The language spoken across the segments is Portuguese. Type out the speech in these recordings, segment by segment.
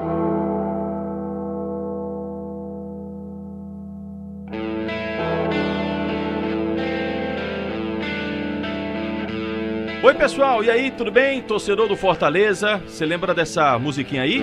Oi pessoal, e aí, tudo bem? Torcedor do Fortaleza, você lembra dessa musiquinha aí?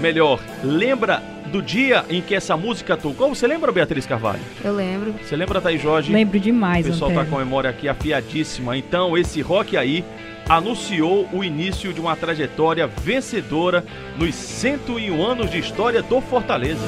Melhor, lembra do dia em que essa música tocou? Você lembra, Beatriz Carvalho? Eu lembro. Você lembra, Thaís Jorge? Lembro demais, O pessoal Antero. tá com a memória aqui afiadíssima. Então, esse rock aí anunciou o início de uma trajetória vencedora nos 101 anos de história do Fortaleza.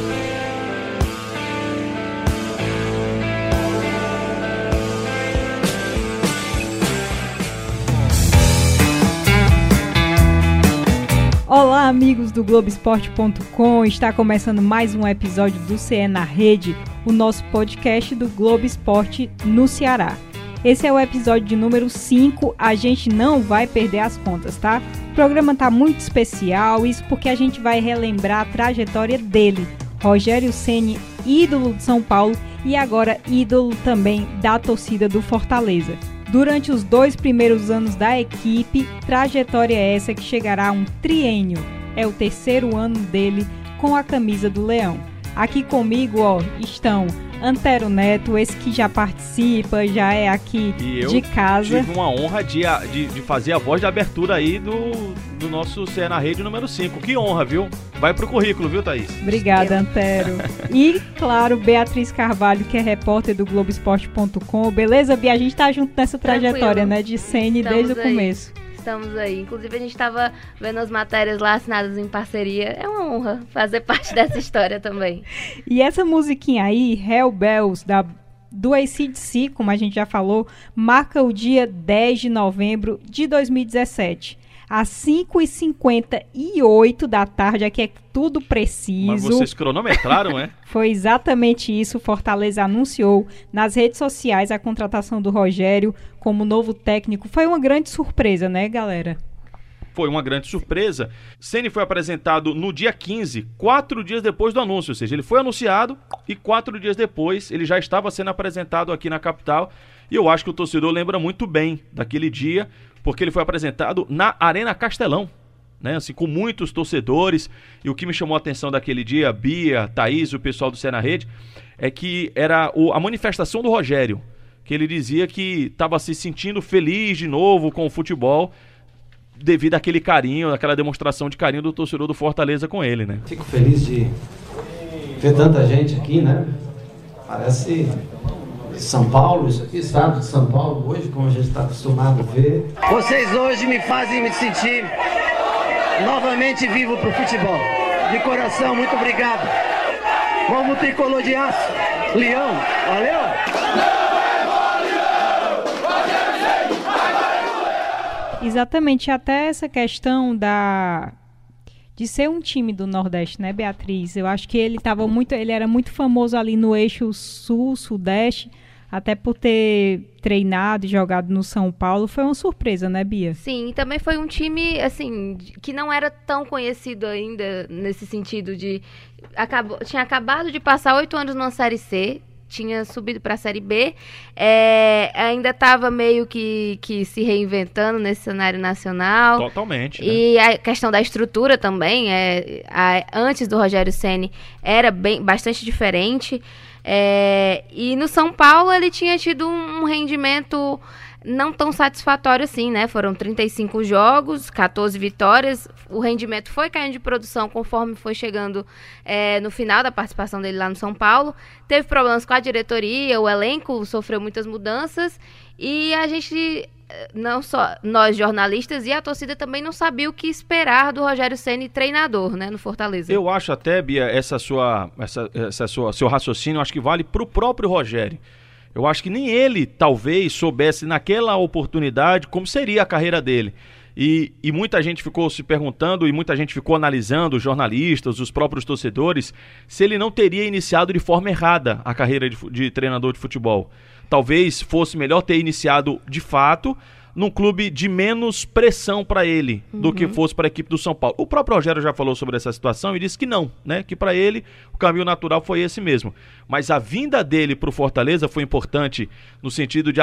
Olá, amigos do Globoesporte.com. Está começando mais um episódio do CE na Rede, o nosso podcast do Globo Esporte no Ceará. Esse é o episódio de número 5. A gente não vai perder as contas, tá? O programa tá muito especial, isso porque a gente vai relembrar a trajetória dele, Rogério Ceni, ídolo de São Paulo e agora ídolo também da torcida do Fortaleza. Durante os dois primeiros anos da equipe, trajetória essa que chegará a um triênio. É o terceiro ano dele com a camisa do Leão. Aqui comigo, ó, estão Antero Neto, esse que já participa, já é aqui E eu de casa. Tive uma honra de, de, de fazer a voz de abertura aí do, do nosso CE na Rede número 5. Que honra, viu? Vai pro currículo, viu, Thaís? Obrigada, Antero. E, claro, Beatriz Carvalho, que é repórter do Globoesporte.com. Beleza, Bia? A gente tá junto nessa trajetória, Tranquilo. né? De Sene Estamos desde o aí. começo. Estamos aí. Inclusive, a gente estava vendo as matérias lá assinadas em parceria. É uma honra fazer parte dessa história também. E essa musiquinha aí, Hell Bells, da, do ACDC, como a gente já falou, marca o dia 10 de novembro de 2017. Às 5h58 da tarde, aqui é tudo Mas preciso. vocês cronometraram, é? Foi exatamente isso. Fortaleza anunciou nas redes sociais a contratação do Rogério como novo técnico. Foi uma grande surpresa, né, galera? Foi uma grande surpresa. Ceni foi apresentado no dia 15, quatro dias depois do anúncio. Ou seja, ele foi anunciado e quatro dias depois ele já estava sendo apresentado aqui na capital. E eu acho que o torcedor lembra muito bem daquele dia, porque ele foi apresentado na Arena Castelão. Né, assim, com muitos torcedores, e o que me chamou a atenção daquele dia, Bia, Thaís, o pessoal do Cé Rede, é que era o- a manifestação do Rogério, que ele dizia que estava se sentindo feliz de novo com o futebol, devido àquele carinho, àquela demonstração de carinho do torcedor do Fortaleza com ele, né? Fico feliz de ver tanta gente aqui, né? Parece São Paulo, isso aqui, estado de São Paulo, hoje, como a gente está acostumado a ver. Vocês hoje me fazem me sentir novamente vivo pro futebol. De coração, muito obrigado. Vamos tricolor de aço. Leão, valeu! Exatamente, até essa questão da de ser um time do Nordeste, né, Beatriz? Eu acho que ele tava muito, ele era muito famoso ali no eixo sul-sudeste, até por ter treinado e jogado no São Paulo, foi uma surpresa, né, Bia? Sim, e também foi um time, assim, que não era tão conhecido ainda nesse sentido de. Acabou, tinha acabado de passar oito anos numa Série C. Tinha subido para a Série B, é, ainda estava meio que, que se reinventando nesse cenário nacional. Totalmente. né? E a questão da estrutura também, é, a- antes do Rogério Ceni era bem, bastante diferente. É, e no São Paulo ele tinha tido um, rendimento não tão satisfatório assim, né? Foram 35 jogos, 14 vitórias. O rendimento foi caindo de produção conforme foi chegando é, no final da participação dele lá no São Paulo. Teve problemas com a diretoria, o elenco sofreu muitas mudanças. E a gente não só nós jornalistas e a torcida também não sabia o que esperar do Rogério Ceni treinador, né, no Fortaleza. Eu acho até, Bia, essa sua, essa, essa sua, seu raciocínio, acho que vale pro próprio Rogério. Eu acho que nem ele talvez soubesse naquela oportunidade como seria a carreira dele. E, e muita gente ficou se perguntando e muita gente ficou analisando, os jornalistas, os próprios torcedores, se ele não teria iniciado de forma errada a carreira de, de treinador de futebol. Talvez fosse melhor ter iniciado de fato num clube de menos pressão para ele do que fosse para a equipe do São Paulo. O próprio Rogério já falou sobre essa situação e disse que não, né? Que para ele o caminho natural foi esse mesmo. Mas a vinda dele para o Fortaleza foi importante no sentido de,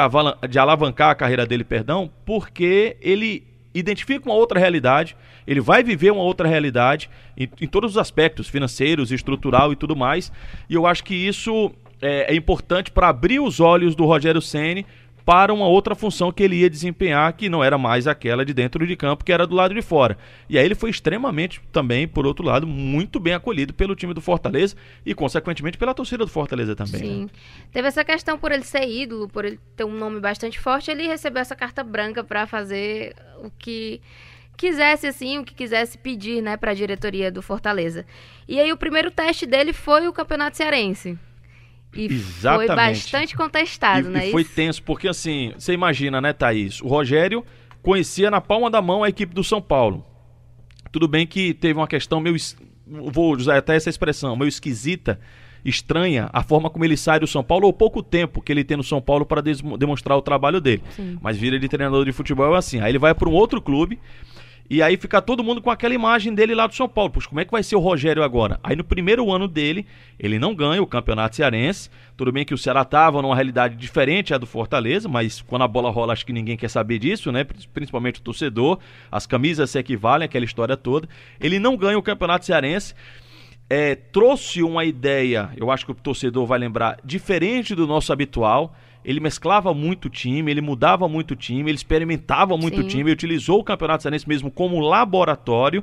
de alavancar a carreira dele, perdão, porque ele identifica uma outra realidade, ele vai viver uma outra realidade em, em todos os aspectos, financeiros, estrutural e tudo mais. E eu acho que isso é, é importante para abrir os olhos do Rogério Ceni para uma outra função que ele ia desempenhar, que não era mais aquela de dentro de campo, que era do lado de fora. E aí ele foi extremamente também, por outro lado, muito bem acolhido pelo time do Fortaleza e, consequentemente, pela torcida do Fortaleza também. né? Sim. Teve essa questão por ele ser ídolo, por ele ter um nome bastante forte, ele recebeu essa carta branca para fazer o que quisesse assim, o que quisesse pedir, né, para a diretoria do Fortaleza. E aí o primeiro teste dele foi o Campeonato Cearense. E foi Exatamente. bastante contestado, e, né? e foi isso? tenso, porque assim, você imagina, né, Thaís? O Rogério conhecia na palma da mão a equipe do São Paulo. Tudo bem que teve uma questão meio. Vou usar até essa expressão, meio esquisita, estranha, a forma como ele sai do São Paulo, ou pouco tempo que ele tem no São Paulo para demonstrar o trabalho dele. Sim. Mas vira de treinador de futebol é assim. Aí ele vai para um outro clube. E aí fica todo mundo com aquela imagem dele lá do São Paulo. Poxa, como é que vai ser o Rogério agora? Aí no primeiro ano dele, ele não ganha o Campeonato Cearense. Tudo bem que o Ceará estava numa realidade diferente a do Fortaleza, mas quando a bola rola, acho que ninguém quer saber disso, né? Principalmente o torcedor. As camisas se equivalem, aquela história toda. Ele não ganha o Campeonato Cearense. É, trouxe uma ideia, eu acho que o torcedor vai lembrar, diferente do nosso habitual. Ele mesclava muito o time, ele mudava muito o time, ele experimentava muito o Sim. time, utilizou o Campeonato Cearense mesmo como laboratório.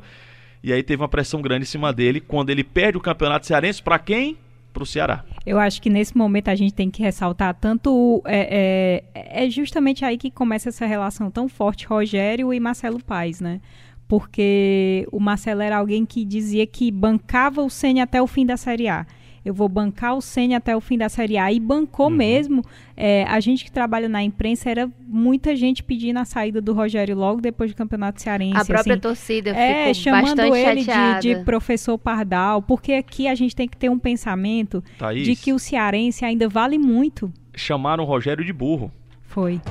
E aí teve uma pressão grande em cima dele quando ele perde o Campeonato Cearense para quem? Para o Ceará. Eu acho que nesse momento a gente tem que ressaltar tanto. É, é, é justamente aí que começa essa relação tão forte, Rogério e Marcelo Paes, né? Porque o Marcelo era alguém que dizia que bancava o Ceni até o fim da Série A. Eu vou bancar o Ceni até o fim da Série A. E bancou mesmo. É, a gente que trabalha na imprensa era muita gente pedindo a saída do Rogério logo depois do Campeonato Cearense. A própria assim. torcida É, ficou chamando bastante ele de, de professor Pardal, porque aqui a gente tem que ter um pensamento Thaís, de que o cearense ainda vale muito. chamaram o Rogério de burro. Foi.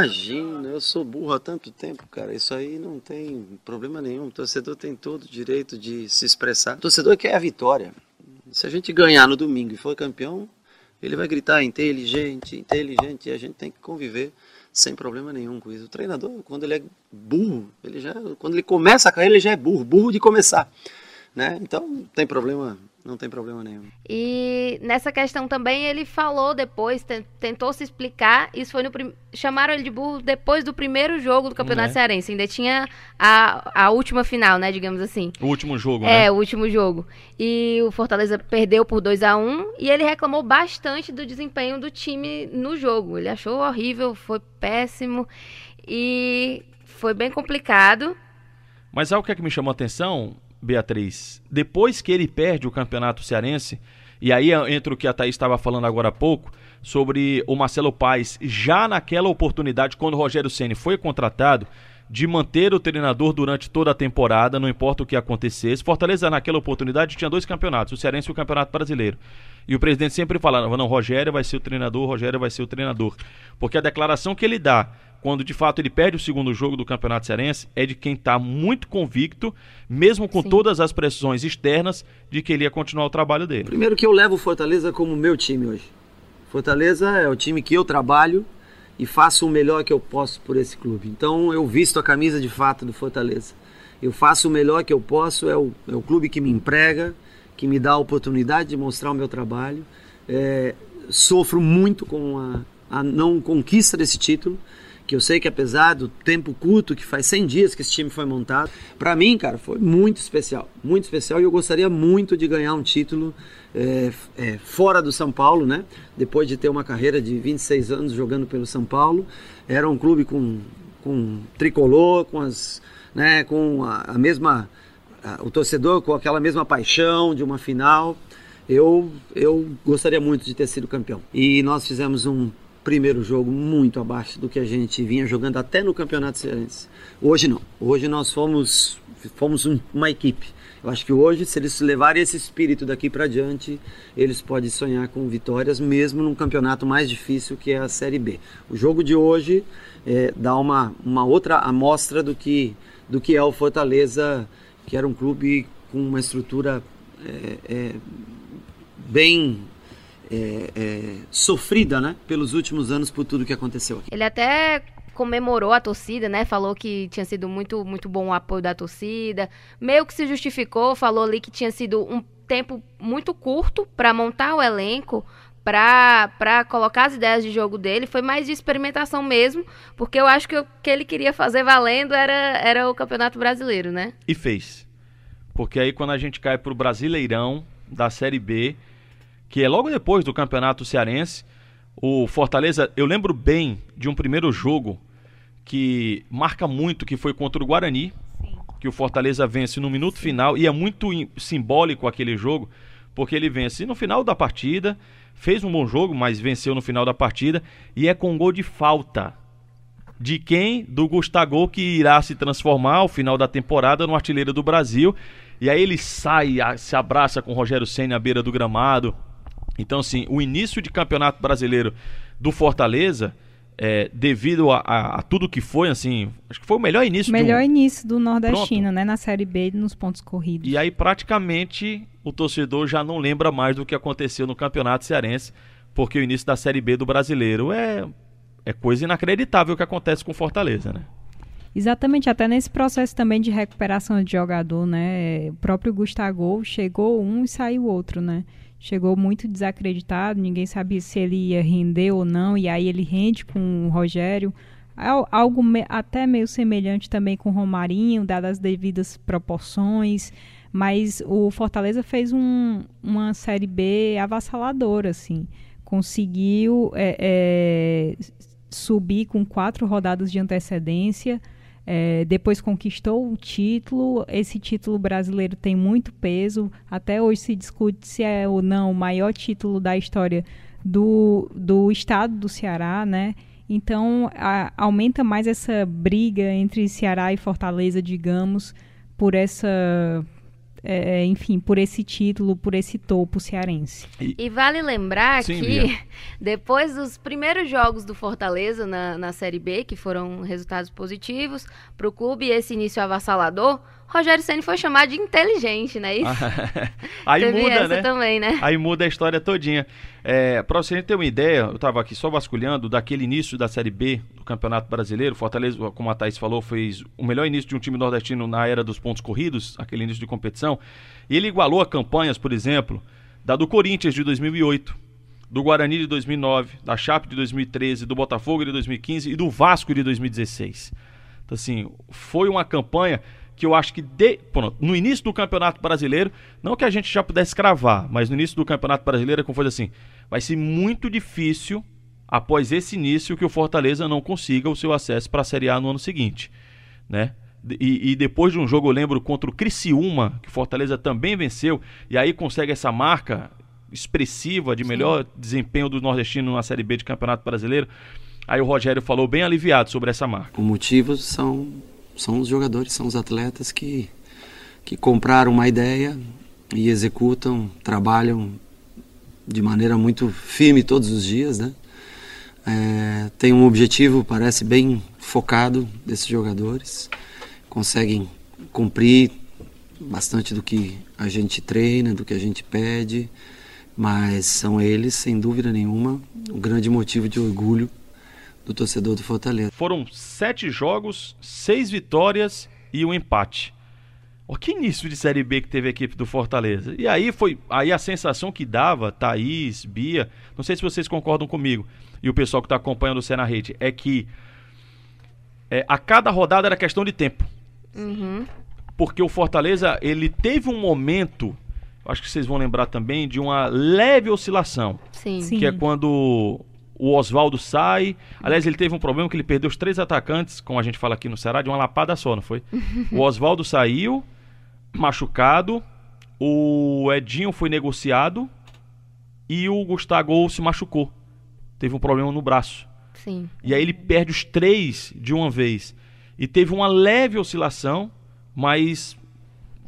Imagina, eu sou burro há tanto tempo, cara. Isso aí não tem problema nenhum. O torcedor tem todo o direito de se expressar. O torcedor quer a vitória. Se a gente ganhar no domingo e for campeão, ele vai gritar inteligente, inteligente, e a gente tem que conviver sem problema nenhum com isso. O treinador, quando ele é burro, ele já, quando ele começa a carreira, ele já é burro, burro de começar, né? Então, não tem problema, não tem problema nenhum. E nessa questão também ele falou depois, ten- tentou se explicar. Isso foi no prim... chamaram ele de burro depois do primeiro jogo do Campeonato É. Cearense. Ainda tinha a, a última final, né, digamos assim. O último jogo, É, né? o último jogo. E o Fortaleza perdeu por 2 a 1 e ele reclamou bastante do desempenho do time no jogo. Ele achou horrível, foi péssimo e foi bem complicado. Mas sabe o que é que me chamou a atenção, Beatriz? Depois que ele perde o campeonato cearense, e aí entra o que a Thaís estava falando agora há pouco, sobre o Marcelo Paes, já naquela oportunidade, quando o Rogério Ceni foi contratado, de manter o treinador durante toda a temporada, não importa o que acontecesse. Fortaleza, naquela oportunidade, tinha dois campeonatos, o Cearense e o Campeonato Brasileiro. E o presidente sempre falava, não, Rogério vai ser o treinador, Rogério vai ser o treinador. Porque a declaração que ele dá, quando de fato ele perde o segundo jogo do Campeonato Cearense, é de quem está muito convicto, mesmo com Sim. todas as pressões externas, de que ele ia continuar o trabalho dele. Primeiro que eu levo o Fortaleza como meu time hoje. Fortaleza é o time que eu trabalho e faço o melhor que eu posso por esse clube. Então eu visto a camisa de fato do Fortaleza. Eu faço o melhor que eu posso, é o, é o clube que me emprega, que me dá a oportunidade de mostrar o meu trabalho. É, sofro muito com a, a não conquista desse título, que eu sei que apesar do tempo curto, que faz 100 dias que esse time foi montado, para mim, cara, foi muito especial, muito especial e eu gostaria muito de ganhar um título é, é, fora do São Paulo, né? Depois de ter uma carreira de 26 anos jogando pelo São Paulo, era um clube com, com tricolor, com as, né, com a, a mesma, a, o torcedor com aquela mesma paixão de uma final. Eu, eu gostaria muito de ter sido campeão. E nós fizemos um primeiro jogo muito abaixo do que a gente vinha jogando até no Campeonato Cearense. Hoje não. Hoje nós fomos, fomos um- uma equipe. Eu acho que hoje, se eles levarem esse espírito daqui para diante, eles podem sonhar com vitórias, mesmo num campeonato mais difícil que é a Série B. O jogo de hoje é, dá uma, uma outra amostra do que, do que é o Fortaleza, que era um clube com uma estrutura é, é, bem é, é, sofrida, né, pelos últimos anos por tudo que aconteceu aqui. Ele até comemorou a torcida, né? Falou que tinha sido muito, muito bom o apoio da torcida. Meio que se justificou, falou ali que tinha sido um tempo muito curto para montar o elenco, para colocar as ideias de jogo dele. Foi mais de experimentação mesmo, porque eu acho que o que ele queria fazer valendo era, era o Campeonato Brasileiro, né? E fez. Porque aí quando a gente cai pro Brasileirão da Série B, que é logo depois do Campeonato Cearense, o Fortaleza, eu lembro bem de um primeiro jogo que marca muito, que foi contra o Guarani, Sim. que o Fortaleza vence no minuto final, e é muito simbólico aquele jogo, porque ele vence no final da partida, fez um bom jogo, mas venceu no final da partida, e é com gol de falta. De quem? Do Gustavo, que irá se transformar ao final da temporada no artilheiro do Brasil. E aí ele sai, se abraça com o Rogério Senna à beira do gramado. Então, assim, o início de campeonato brasileiro do Fortaleza é, devido a, a, a, tudo que foi, assim, acho que foi o melhor início. Melhor um... início do Nordestino, Pronto. né? Na Série B, nos pontos corridos. E aí, praticamente, o torcedor já não lembra mais do que aconteceu no Campeonato Cearense, porque o início da Série B do Brasileiro é, é coisa inacreditável que acontece com Fortaleza, né? Exatamente, até nesse processo também de recuperação de jogador, né? O próprio Gustavo chegou um e saiu outro, né? Chegou muito desacreditado, ninguém sabia se ele ia render ou não, e aí ele rende com o Rogério. Algo me, até meio semelhante também com o Romarinho, dadas as devidas proporções, mas o Fortaleza fez um, uma Série B avassaladora, assim. Conseguiu é, é, subir com quatro rodadas de antecedência, é, depois conquistou o título. Esse título brasileiro tem muito peso. Até hoje se discute se é ou não o maior título da história do, do estado do Ceará, né? Então a, aumenta mais essa briga entre Ceará e Fortaleza, digamos, por essa é, enfim, por esse título, por esse topo cearense. E, e vale lembrar Sim, que depois dos primeiros jogos do Fortaleza na, na Série B, que foram resultados positivos para o clube, esse início avassalador, Rogério Ceni foi chamado de inteligente, né? Isso. Aí Teve muda, né? também, né? Aí muda a história todinha. É, para você ter uma ideia, eu estava aqui só vasculhando daquele início da Série B do Campeonato Brasileiro. Fortaleza, como a Thaís falou, fez o melhor início de um time nordestino na era dos pontos corridos, aquele início de competição. E ele igualou a campanhas, por exemplo, da do Corinthians de 2008, do Guarani de 2009, da Chape de 2013, do Botafogo de 2015 e do Vasco de 2016. Então, assim, foi uma campanha que eu acho que de, pronto, no início do Campeonato Brasileiro, não que a gente já pudesse cravar, mas no início do Campeonato Brasileiro, como foi assim, vai ser muito difícil após esse início que o Fortaleza não consiga o seu acesso para a Série A no ano seguinte, né? E, e, depois de um jogo, eu lembro, contra o Criciúma, que o Fortaleza também venceu, e aí consegue essa marca expressiva de melhor Sim. desempenho do nordestino na Série B de Campeonato Brasileiro. Aí o Rogério falou bem aliviado sobre essa marca. Os motivos são são os jogadores, são os atletas que, que compraram uma ideia e executam, trabalham de maneira muito firme todos os dias, né? É, tem um objetivo, parece bem focado desses jogadores, conseguem cumprir bastante do que a gente treina, do que a gente pede, mas são eles, sem dúvida nenhuma, um grande motivo de orgulho do torcedor do Fortaleza. Foram sete jogos, seis vitórias e um empate. O que início de Série B que teve a equipe do Fortaleza. E aí foi aí a sensação que dava, Thaís, Bia, não sei se vocês concordam comigo, e o pessoal que está acompanhando o Cena Rede, é que é, a cada rodada era questão de tempo. Uhum. Porque o Fortaleza, ele teve um momento, acho que vocês vão lembrar também, de uma leve oscilação. Sim. Que é quando o Oswaldo sai. Aliás, ele teve um problema que ele perdeu os três atacantes, como a gente fala aqui no Ceará, de uma lapada só, não foi? o Oswaldo saiu, machucado. O Edinho foi negociado. E o Gustavo se machucou. Teve um problema no braço. Sim. E aí ele perde os três de uma vez. E teve uma leve oscilação, mas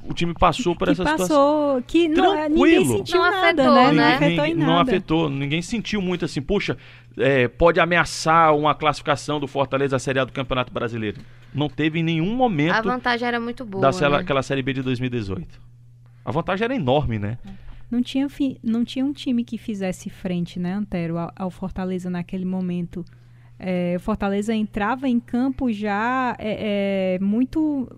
o time passou por que essa passou, situação. que não, é, ninguém Tranquilo. sentiu Não nada, afetou, né? né? Não afetou em Ninguém- nada. Não afetou, ninguém sentiu muito assim, puxa, é, pode ameaçar uma classificação do Fortaleza à Série A do Campeonato Brasileiro. Não teve em nenhum A momento vantagem era muito boa. da cela- né? aquela Série B de 2018. A vantagem era enorme, né? Não tinha, fi- não tinha um time que fizesse frente, né, Antero, ao, ao Fortaleza naquele momento. É, o Fortaleza entrava em campo já é, é, muito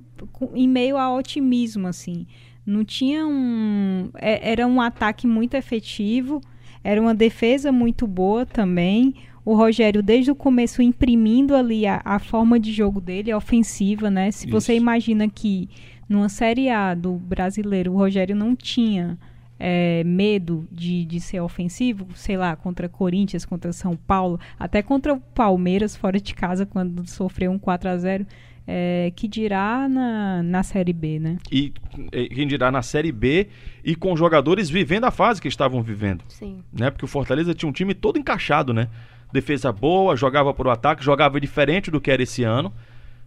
em meio a otimismo, assim. Não tinha um. é- era um ataque muito efetivo, era uma defesa muito boa também. O Rogério, desde o começo, imprimindo ali a, a forma de jogo dele, a ofensiva, né? Se você Isso. imagina que numa Série A do brasileiro o Rogério não tinha é, medo de, de ser ofensivo, sei lá, contra Corinthians, contra São Paulo, até contra o Palmeiras fora de casa, quando sofreu um 4 a 0 é, que dirá na, na Série B, né? E quem dirá na Série B e com jogadores vivendo a fase que estavam vivendo. Sim. né? Porque o Fortaleza tinha um time todo encaixado, né? Defesa boa, jogava pro ataque, jogava diferente do que era esse ano.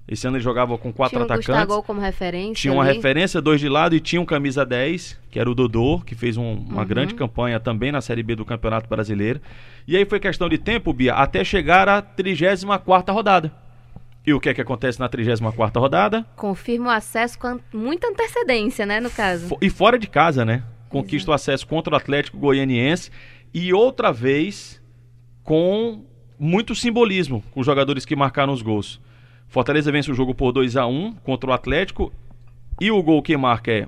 Esse ano ele jogava com quatro tinha atacantes. Gustavo como referência. Tinha uma ali. referência, dois de lado, e tinha um camisa 10, que era o Dodô, que fez um- uma Uhum. grande campanha também na Série B do Campeonato Brasileiro. E aí foi questão de tempo, Bia, até chegar à 34ª rodada. E o que é que acontece na 34ª rodada? Confirma o acesso com muita antecedência, né, no caso. E fora de casa, né? Conquista o acesso contra o Atlético Goianiense. E outra vez com muito simbolismo com os jogadores que marcaram os gols. Fortaleza vence o jogo por 2 a 1 contra o Atlético. E o gol que marca é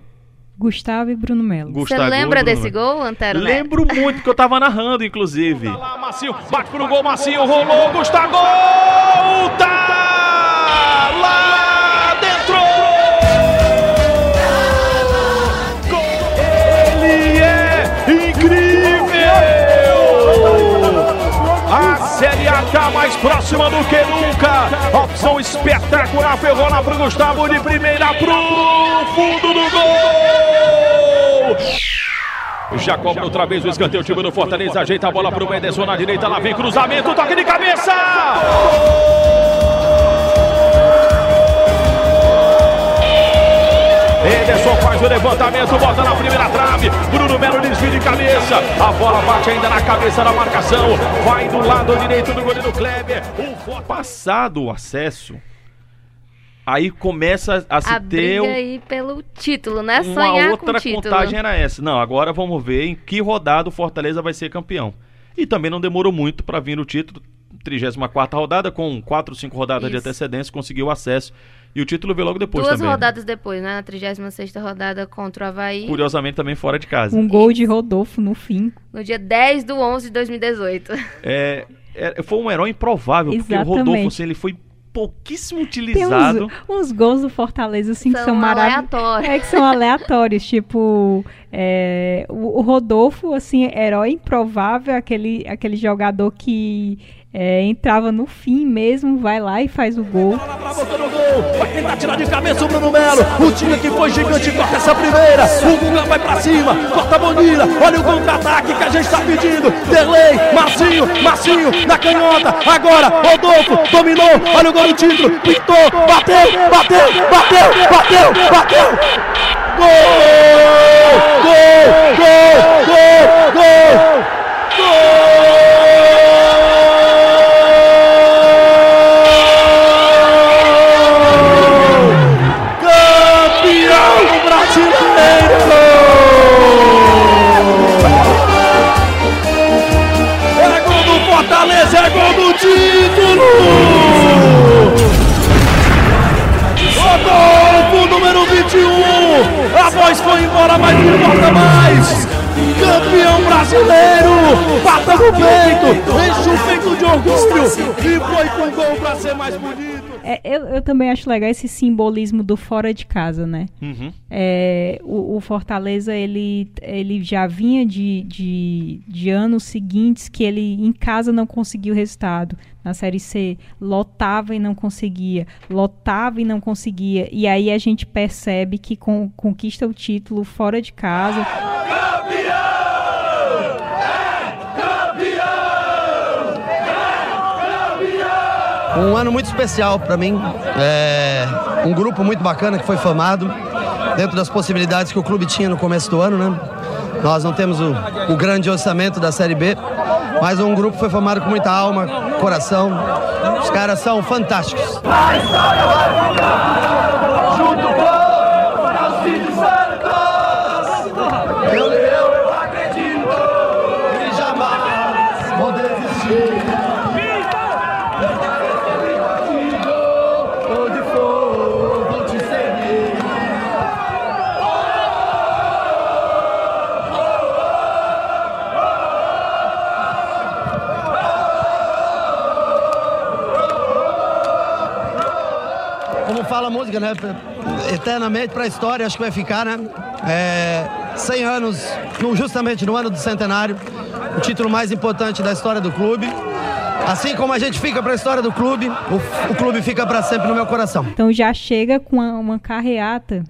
Gustavo e Bruno Melo. Você lembra Bruno desse gol, Antero? Lembro muito, porque eu tava narrando, inclusive. Lá, Macio, bate pro gol, Macio, rolou, Gustavo, tá lá Série A tá mais próxima do que nunca. Opção espetacular, ferrou pro Gustavo de primeira pro fundo do gol! Já cobra outra vez o escanteio, o time do Fortaleza ajeita a bola pro Ederson na direita, lá vem cruzamento, toque de cabeça! Ederson faz o levantamento, bota na primeira trave, Bruno Melo desvia de cabeça, a bola bate ainda na cabeça da marcação, vai do lado direito do goleiro Kleber, o Passado o acesso, aí começa a se A ter briga um- aí pelo título, né? uma Sonhar outra contagem era essa. Não, agora vamos ver em que rodada o Fortaleza vai ser campeão. E também não demorou muito para vir o título. 34 rodada, com 4, 5 rodadas de Isso. antecedência, conseguiu acesso. E o título veio logo depois Duas também. rodadas depois, né? Na 36ª rodada contra o Havaí. Curiosamente também fora de casa. Um gol de Rodolfo no fim. No dia 10 do 11 de 2018. É, é, foi um herói improvável, porque o Exatamente. Rodolfo assim, ele foi pouquíssimo Tem utilizado. uns, uns gols do Fortaleza, assim, que São são maravilhosos. aleatórios. É que são aleatórios, tipo, é, o, o Rodolfo, assim, herói improvável, aquele, aquele jogador que é, entrava no fim mesmo, vai lá e faz o gol. Vai tentar tirar de cabeça o Bruno Melo. O time que foi gigante corta essa primeira. O Guga vai pra cima, corta a Bonilha. Olha o contra-ataque que a gente tá pedindo. Derlei, Marcinho, Marcinho na canhota. Agora, Rodolfo dominou. Olha o gol do título. Pintou, bateu, bateu, bateu, bateu, bateu. Gol! Gol! Gol! Gol! Gol! Gol! Não importa mais! Campeão brasileiro! Bata no peito! Enche o peito de orgulho! E foi com gol pra ser mais bonito! É, eu, eu também acho legal esse simbolismo do fora de casa, né? Uhum. É, o, o Fortaleza ele, ele já vinha de, de, de anos seguintes que ele em casa não conseguiu resultado. Na Série C, lotava e não conseguia, lotava e não conseguia. E aí a gente percebe que con- conquista o título fora de casa. Um ano muito especial para mim, é, um grupo muito bacana que foi formado. dentro das possibilidades que o clube tinha no começo do ano, né? Nós não temos o, o grande orçamento da Série B, mas um grupo foi formado com muita alma, coração. Os caras são fantásticos. Como fala a música, né? Eternamente para a história, acho que vai ficar, né? É, 100 anos, no- justamente no ano do centenário, o título mais importante da história do clube. Assim como a gente fica para a história do clube, o, o clube fica para sempre no meu coração. Então já chega com uma, uma carreata.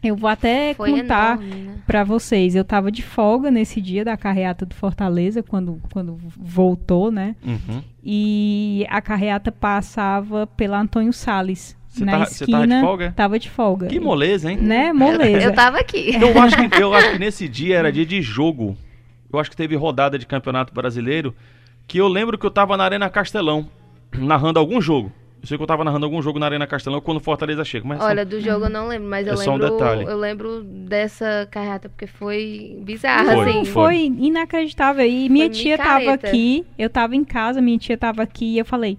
Eu vou até Foi contar né? pra vocês. Eu tava de folga nesse dia da carreata do Fortaleza, quando, quando voltou, né? Uhum. E a carreata passava pela Antônio Salles. Você na tava- você esquina. tava de folga? Tava de folga. Que moleza, hein? Né? Moleza. Eu tava aqui. Eu acho, que, eu acho que nesse dia era dia de jogo. Eu acho que teve rodada de campeonato brasileiro. Que eu lembro que eu tava na Arena Castelão, narrando algum jogo. Eu sei que eu tava narrando algum jogo na Arena Castelão quando Fortaleza chega. Mas Olha, do jogo eu não lembro, mas eu É só um lembro, detalhe. eu lembro dessa carreata porque foi bizarra, Foi, assim. Foi inacreditável. E minha Foi tia tava micareta. aqui, eu tava em casa, minha tia tava aqui e eu falei: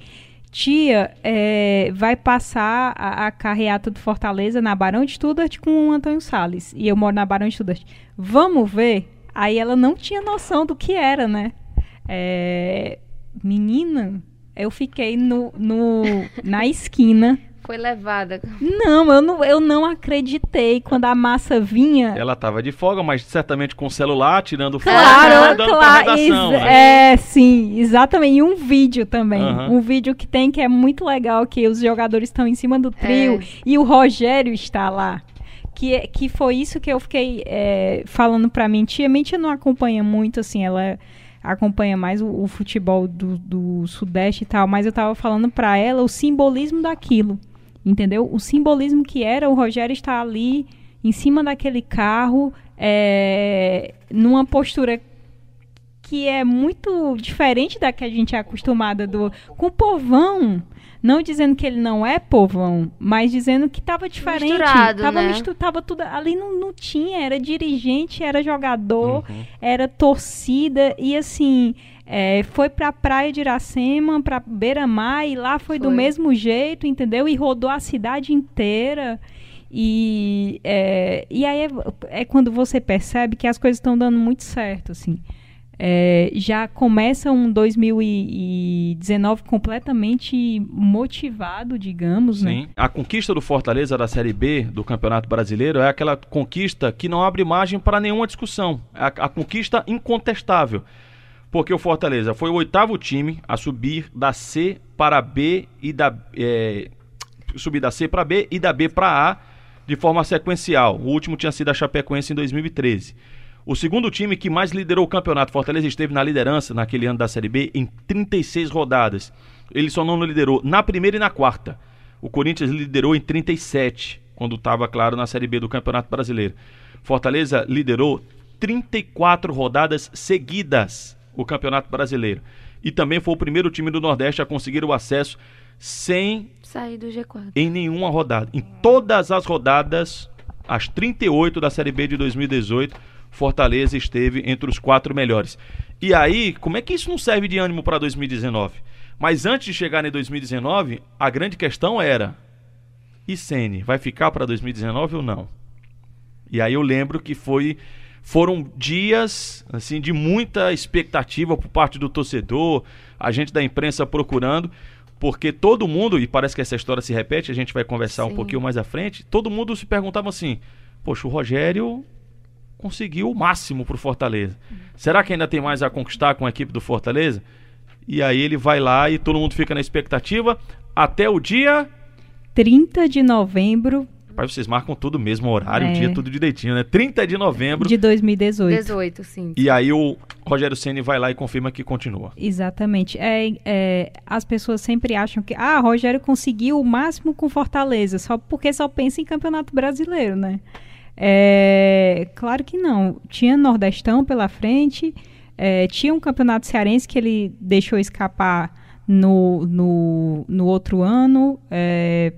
Tia, é, vai passar a, a carreata do Fortaleza na Barão de Studart com o Antônio Salles. E eu moro na Barão de Studart. Vamos ver? Aí ela não tinha noção do que era, né? É, menina, eu fiquei no, no, na esquina. Foi levada. Não, eu não, eu não acreditei quando a massa vinha. Ela tava de folga, mas certamente com o celular, tirando foto, Claro, pra claro. redação. né? É, sim, exatamente. E um vídeo também. Aham. Um vídeo que tem que é muito legal, que os jogadores estão em cima do trio É. e o Rogério está lá. Que, é- que foi isso que eu fiquei é, falando pra minha tia. Minha tia não acompanha muito, assim, ela acompanha mais o, o futebol do, do Sudeste e tal, mas eu tava falando pra ela o simbolismo daquilo, entendeu? O simbolismo que era o Rogério estar ali em cima daquele carro, é, numa postura que é muito diferente da que a gente é acostumada do com o povão. Não dizendo que ele não é povão, mas dizendo que estava diferente. Misturado, tava, né? mistu- tava tudo. Ali não, não tinha, era dirigente, era jogador, Uhum. era torcida. E assim, é, foi pra praia de Iracema, pra Beira-Mar, e lá foi, do Foi. mesmo jeito, entendeu? E rodou a cidade inteira. E, é, e aí é, é quando você percebe que as coisas estão dando muito certo, assim. É, já começa um 2019 completamente motivado, digamos, né? Sim. A conquista do Fortaleza da Série B do Campeonato Brasileiro é aquela conquista que não abre margem para nenhuma discussão. É a, a conquista incontestável. Porque o Fortaleza foi o oitavo time a subir da C para B e da é, subir da C para B e da B para A de forma sequencial. O último tinha sido a Chapecoense em 2013. O segundo time que mais liderou o campeonato, Fortaleza esteve na liderança naquele ano da Série B em 36 rodadas. Ele só não liderou na primeira e na quarta. O Corinthians liderou em 37, quando estava, claro, na Série B do Campeonato Brasileiro. Fortaleza liderou 34 rodadas seguidas o Campeonato Brasileiro. E também foi o primeiro time do Nordeste a conseguir o acesso sem Saí do G4. em nenhuma rodada. Em todas as rodadas, as 38 da Série B de 2018, Fortaleza esteve entre os quatro melhores. E aí, como é que isso não serve de ânimo para 2019? Mas antes de chegar em 2019, a grande questão era: e Sene, vai ficar para 2019 ou não? E aí eu lembro que foi foram dias assim de muita expectativa por parte do torcedor, a gente da imprensa procurando, porque todo mundo, e parece que essa história se repete, a gente vai conversar um Sim. pouquinho mais à frente, todo mundo se perguntava assim: "Poxa, o Rogério conseguiu o máximo pro Fortaleza. Será que ainda tem mais a conquistar com a equipe do Fortaleza?" E aí ele vai lá e todo mundo fica na expectativa até o dia 30 de novembro Rapaz, vocês marcam tudo o mesmo horário, É. dia tudo direitinho, né? 30 de novembro. De 2018. 18, sim. E aí o Rogério Ceni vai lá e confirma que continua. Exatamente. É, é, as pessoas sempre acham que ah, Rogério conseguiu o máximo com Fortaleza, só porque só pensa em Campeonato Brasileiro, né? É, claro que não. Tinha Nordestão pela frente, é, tinha um Campeonato Cearense que ele deixou escapar no, no, no outro ano, é,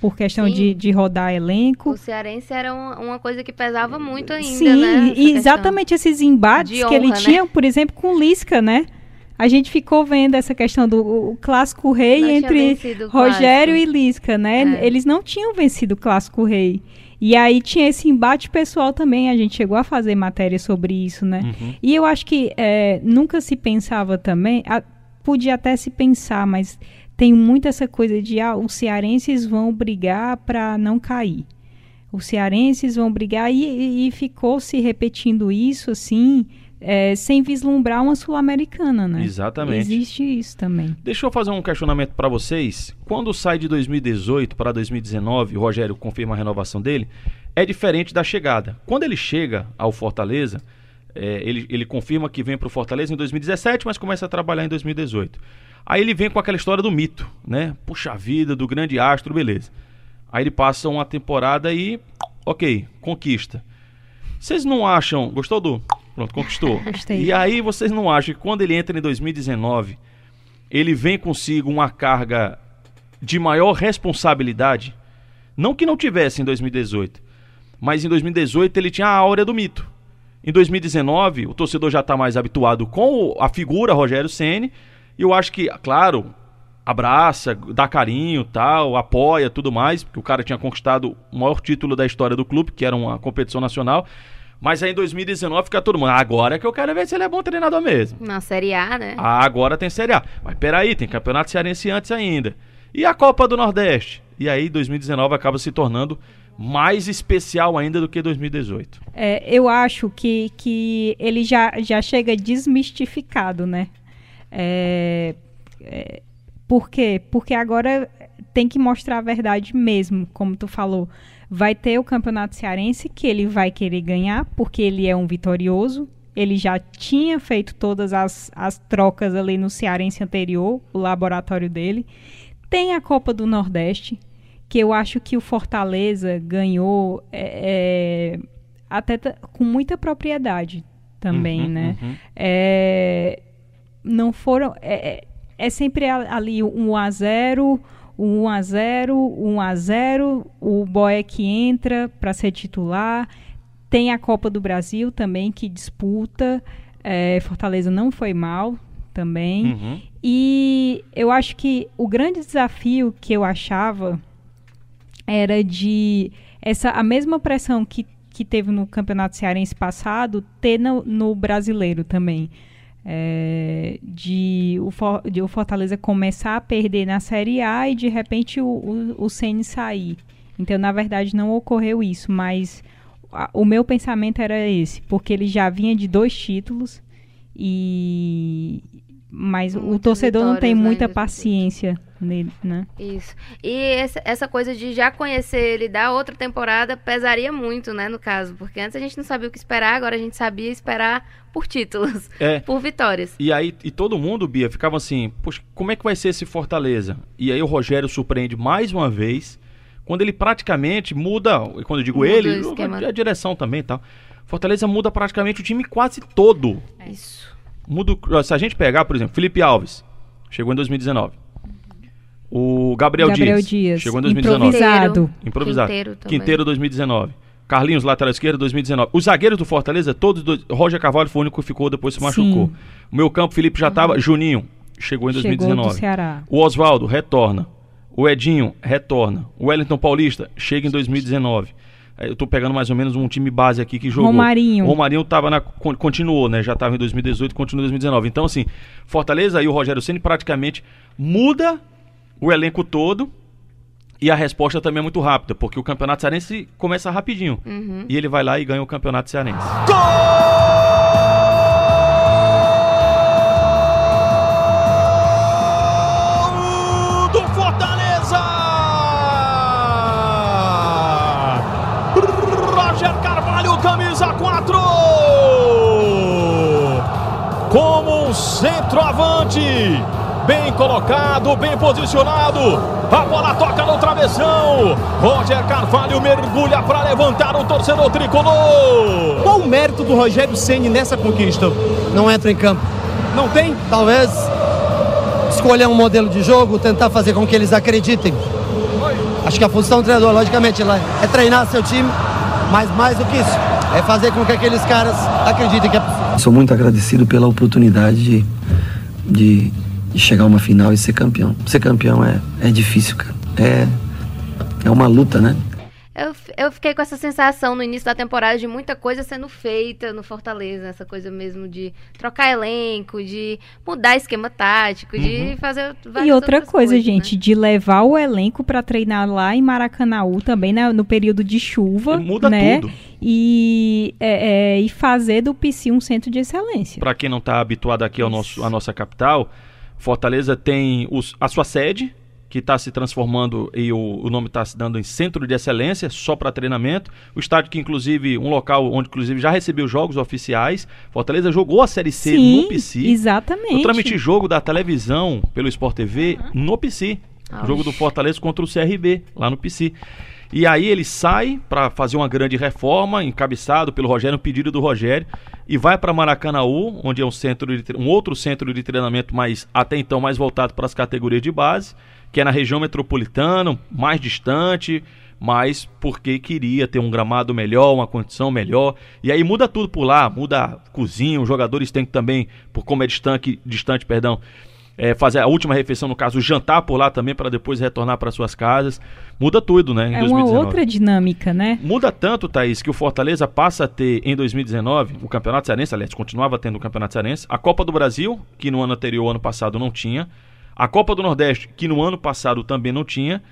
por questão Sim. de, de rodar elenco. O cearense era uma, uma coisa que pesava muito ainda, Sim, né? e questão. exatamente esses embates de que ele honra, né? tinha, por exemplo, com Lisca, né? A gente ficou vendo essa questão do o clássico rei entre Rogério clássico. e Lisca, né? É. Eles não tinham vencido o clássico rei. E aí tinha esse embate pessoal também, a gente chegou a fazer matéria sobre isso, né? Uhum. E eu acho que é, nunca se pensava também, a- podia até se pensar, mas tem muito essa coisa de ah, os cearenses vão brigar para não cair. Os cearenses vão brigar e, e- ficou se repetindo isso assim, é, sem vislumbrar uma sul-americana, né? Exatamente. Existe isso também. Deixa eu fazer um questionamento para vocês. Quando sai de 2018 para 2019, o Rogério confirma a renovação dele, é diferente da chegada. Quando ele chega ao Fortaleza, é, ele, ele confirma que vem para o Fortaleza em 2017, mas começa a trabalhar em 2018. Aí ele vem com aquela história do mito, né? Puxa vida, do grande astro, beleza. Aí ele passa uma temporada e, ok, conquista. Vocês não acham. Gostou do. Pronto, conquistou. Gostei. E aí vocês não acham que quando ele entra em 2019, ele vem consigo uma carga de maior responsabilidade? Não que não tivesse em 2018, mas em 2018 ele tinha a áurea do mito. Em 2019, o torcedor já está mais habituado com a figura Rogério Ceni eu acho que, claro, abraça, dá carinho, tal, apoia, tudo mais, porque o cara tinha conquistado o maior título da história do clube, que era uma competição nacional. Mas aí em 2019 fica todo mundo, "Ah, agora é que eu quero ver se ele é bom treinador mesmo. Na Série A, né? Ah, agora tem Série A. Mas peraí, tem Campeonato Cearense antes ainda. E a Copa do Nordeste? E aí 2019 acaba se tornando mais especial ainda do que 2018. É, eu acho que, que ele já, já chega desmistificado, né? É, é, por quê? Porque agora tem que mostrar a verdade mesmo, como tu falou. Vai ter o Campeonato Cearense que ele vai querer ganhar, porque ele é um vitorioso. Ele já tinha feito todas as, as trocas ali no Cearense anterior, o laboratório dele. Tem a Copa do Nordeste, que eu acho que o Fortaleza ganhou é, é, até com muita propriedade também, Uhum, né? uhum. É, não foram. É, é- é sempre a- ali um 1x0, um 1x0, 1x0, o Boé que entra para ser titular. Tem a Copa do Brasil também que disputa. É, Fortaleza não foi mal também. Uhum. E eu acho que o grande desafio que eu achava era de essa a mesma pressão que, que teve no Campeonato Cearense passado ter no, no brasileiro também. É, de, o, For- de o Fortaleza começar a perder na Série A e de repente o, o, o Ceni sair. Então, na verdade, não ocorreu isso, mas a- o meu pensamento era esse, porque ele já vinha de dois títulos e mas o Muitas torcedor não tem né, muita em 2018. paciência nele, né? Isso. E essa, essa coisa de já conhecer ele da outra temporada pesaria muito, né, no caso. Porque antes a gente não sabia o que esperar, agora a gente sabia esperar por títulos, É. por vitórias. E aí, e todo mundo, Bia, ficava assim, poxa, como é que vai ser esse Fortaleza? E aí o Rogério surpreende mais uma vez, quando ele praticamente muda, e quando eu digo Muda ele, a direção também e tal. Fortaleza muda praticamente o time quase todo. Isso. Muda, o- se a gente pegar, por exemplo, Felipe Alves, chegou em 2019. O Gabriel, Gabriel Dias, Dias, chegou em 2019. improvisado. Improvisado. Quinteiro também. Quinteiro 2019. Carlinhos, lateral esquerdo, 2019. Os zagueiros do Fortaleza, todos. dois- Roger Carvalho foi o único que ficou, depois se machucou. Sim. O meu campo, Felipe já estava. Juninho, chegou em Chegou do 2019. Ceará. O Oswaldo, retorna. O Edinho, retorna. O Wellington Paulista, chega em 2019. Aí Eu tô pegando mais ou menos um time base aqui que jogou. Romarinho. O Romarinho tava na, con- continuou, né? Já estava em 2018, continuou em 2019. Então, assim, Fortaleza e o Rogério Ceni praticamente muda o elenco todo. E a resposta também é muito rápida, porque o Campeonato Cearense começa rapidinho. Uhum. E ele vai lá e ganha o Campeonato Cearense. Gol! camisa 4. Como um centroavante, Bem colocado, bem posicionado. A bola toca no travessão. Roger Carvalho mergulha para levantar o torcedor tricolor. Qual o mérito do Rogério Ceni nessa conquista? Não entra em campo. Não tem? Talvez escolher um modelo de jogo, tentar fazer com que eles acreditem. Acho que a função do treinador, logicamente, lá é treinar seu time, mas mais do que isso, é fazer com que aqueles caras acreditem que é possível. Sou muito agradecido pela oportunidade de, de, de chegar a uma final e ser campeão. Ser campeão é, é difícil, cara. É, é uma luta, né? Eu, eu fiquei com essa sensação no início da temporada de muita coisa sendo feita no Fortaleza, essa coisa mesmo de trocar elenco, de mudar esquema tático, de fazer várias E outra coisa, coisas, gente, né? de levar o elenco pra treinar lá em Maracanaú também né, no período de chuva, Muda né? tudo. E, é, é, e fazer do PC um centro de excelência. Para quem não está habituado aqui ao nosso, à nossa capital, Fortaleza tem os- a sua sede, que está se transformando e o, o nome está se dando em Centro de Excelência, só para treinamento. O estádio que, inclusive, um local onde, inclusive, já recebeu jogos oficiais. Fortaleza jogou a Série C Sim, no PC. exatamente. Eu transmiti jogo da televisão pelo Sport TV no PC. Ah, jogo do. Fortaleza contra o CRB, lá no PC. E aí ele sai para fazer uma grande reforma, encabeçado pelo Rogério, no pedido do Rogério, e vai para Maracanaú, onde é um centro de um outro centro de treinamento, mas até então mais voltado para as categorias de base, que é na região metropolitana, mais distante, mas porque queria ter um gramado melhor, uma condição melhor. E aí muda tudo por lá, muda a cozinha, os jogadores têm que também, por como é distante, distante, perdão, é, fazer a última refeição, no caso, jantar por lá também para depois retornar para suas casas. Muda tudo, né, em É uma 2019. outra dinâmica, né? Muda tanto, Thaís, que o Fortaleza passa a ter em 2019 o Campeonato Cearense, aliás, continuava tendo o Campeonato Cearense, a Copa do Brasil, que no ano anterior, ano passado, não tinha, a Copa do Nordeste, que no ano passado também não tinha,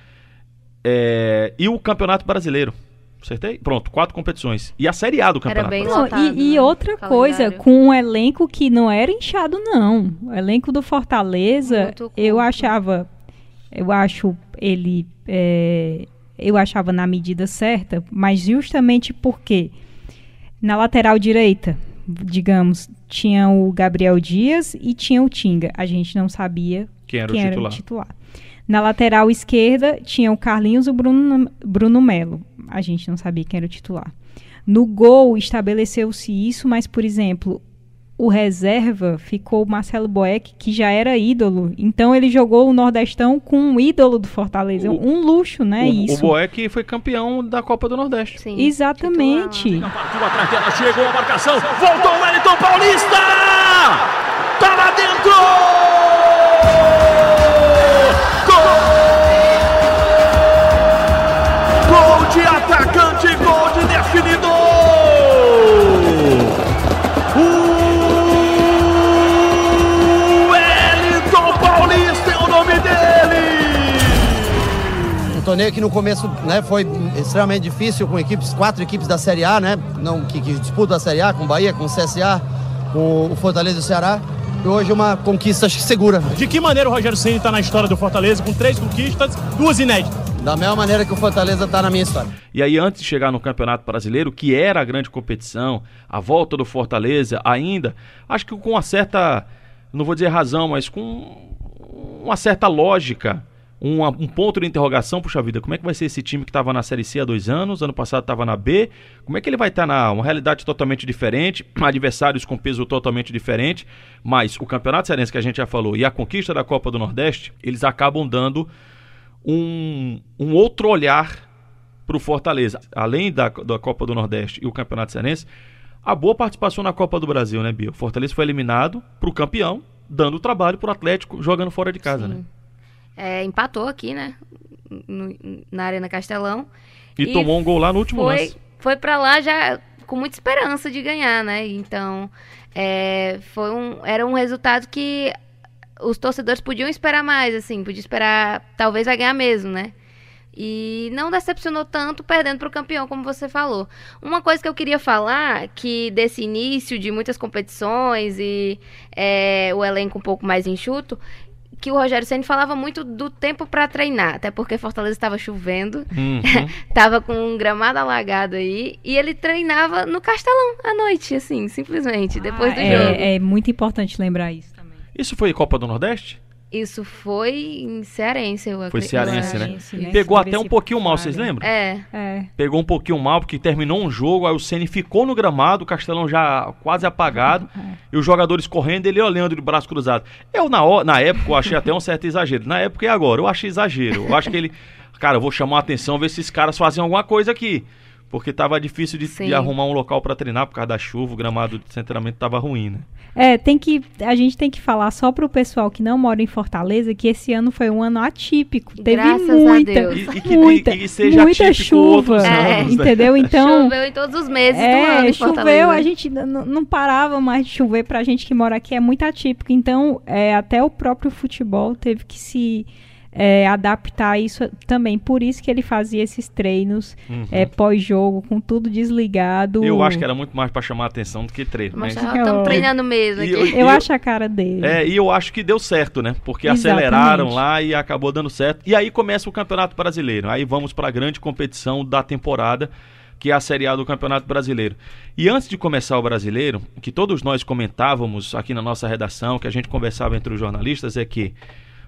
é, e o Campeonato Brasileiro. Acertei? Pronto, quatro competições. E a Série A do Campeonato bem Brasileiro. Não, lotado, e, e né? outra coisa, Calendário. com um elenco que não era inchado, não. O elenco do Fortaleza, eu achava. Eu acho ele. é, eu achava na medida certa, mas justamente porque na lateral direita, digamos, tinha o Gabriel Dias e tinha o Tinga. A gente não sabia Quem era quem o era titular? o titular. Na lateral esquerda tinha o Carlinhos e o Bruno, Bruno Melo. A gente não sabia quem era o titular. No gol estabeleceu-se isso, mas, por exemplo, o reserva ficou o Marcelo Boeck, que já era ídolo. Então ele jogou o Nordestão com um ídolo do Fortaleza. O- um luxo, né? o, isso. o Boeck foi campeão da Copa do Nordeste. Sim, Exatamente. titular. Partiu atrás dela, chegou a marcação, voltou o Wellington Paulista! Tá lá dentro! Torneio que no começo né, foi extremamente difícil com equipes, quatro equipes da Série A, né? Não, que, que disputam a Série A, com o Bahia, com o CSA, com o Fortaleza e o Ceará. E hoje uma conquista segura. De que maneira o Rogério Ceni está na história do Fortaleza com três conquistas, duas inéditas? Da mesma maneira que o Fortaleza está na minha história. E aí, antes de chegar no Campeonato Brasileiro, que era a grande competição, a volta do Fortaleza ainda, acho que com uma certa, não vou dizer razão, mas com uma certa lógica, um ponto de interrogação, puxa vida, como é que vai ser esse time que estava na Série C há dois anos, ano passado estava na B, como é que ele vai estar na uma realidade totalmente diferente, adversários com peso totalmente diferente, mas o Campeonato Cearense que a gente já falou e a conquista da Copa do Nordeste, eles acabam dando um, um outro olhar para o Fortaleza. Além da, da Copa do Nordeste e o Campeonato Cearense, a boa participação na Copa do Brasil, né, Bia? O Fortaleza foi eliminado para o campeão, dando trabalho para o Atlético, jogando fora de casa, Sim. né? É, empatou aqui, né? no- na Arena Castelão. E, tomou um gol lá no último foi, lance. Foi pra lá já com muita esperança de ganhar, né? Então, é, foi um, era um resultado que os torcedores podiam esperar mais, assim, podia esperar, talvez vai ganhar mesmo, né? E não decepcionou tanto perdendo para o campeão, como você falou. Uma coisa que eu queria falar, que desse início de muitas competições e é, o elenco um pouco mais enxuto, que o Rogério Ceni falava muito do tempo para treinar, até porque Fortaleza estava chovendo, Uhum. tava com um gramado alagado aí, e ele treinava no Castelão à noite, assim, simplesmente, depois do Ah, jogo. é, é muito importante lembrar isso também. Isso foi Copa do Nordeste? Isso foi em Cearense, eu Foi acredito. cearense, né? Cearense, né? Pegou até um pouquinho mal, vocês lembram? É, É. Pegou um pouquinho mal, porque terminou um jogo, aí o Ceni ficou no gramado, o Castelão já quase apagado, e os jogadores correndo, ele olhando de braço cruzado. Eu, na, na época, eu achei até um certo exagero. Na época e agora, eu achei exagero. Eu acho que ele. Cara, eu vou chamar a atenção, ver se esses caras fazem alguma coisa aqui. Porque tava difícil de, de arrumar um local pra treinar por causa da chuva, o gramado de centramento tava ruim, né? É, tem que. A gente tem que falar só pro pessoal que não mora em Fortaleza que esse ano foi um ano atípico. Teve Graças a muita, Deus. E, e que, muita, e, e seja muita chuva. É. anos, né? Entendeu? Então. choveu em todos os meses do ano É, em choveu, Fortaleza. a gente não parava mais de chover pra gente que mora aqui, é muito atípico. Então, é, até o próprio futebol teve que se é, adaptar isso também. Por isso que ele fazia esses treinos Uhum. é, pós-jogo, com tudo desligado. Eu acho que era muito mais pra chamar a atenção do que treino. Mas Mas... estamos treinando mesmo E- aqui. e- Eu eu- acho a cara dele. É, e eu acho que deu certo, né? Porque Exatamente. aceleraram lá e acabou dando certo. E aí começa o Campeonato Brasileiro. Aí vamos para a grande competição da temporada, que é a Série A do Campeonato Brasileiro. E antes de começar o Brasileiro, o que todos nós comentávamos aqui na nossa redação, que a gente conversava entre os jornalistas, é que,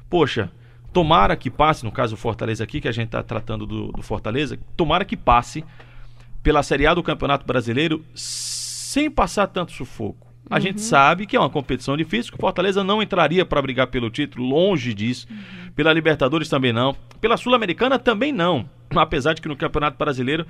poxa, tomara que passe, no caso o Fortaleza aqui, que a gente está tratando do, do Fortaleza, tomara que passe pela Série A do Campeonato Brasileiro sem passar tanto sufoco. A gente sabe que é uma competição difícil, que o Fortaleza não entraria para brigar pelo título, longe disso. Pela Libertadores também não. Pela Sul-Americana também não. Apesar de que no Campeonato Brasileiro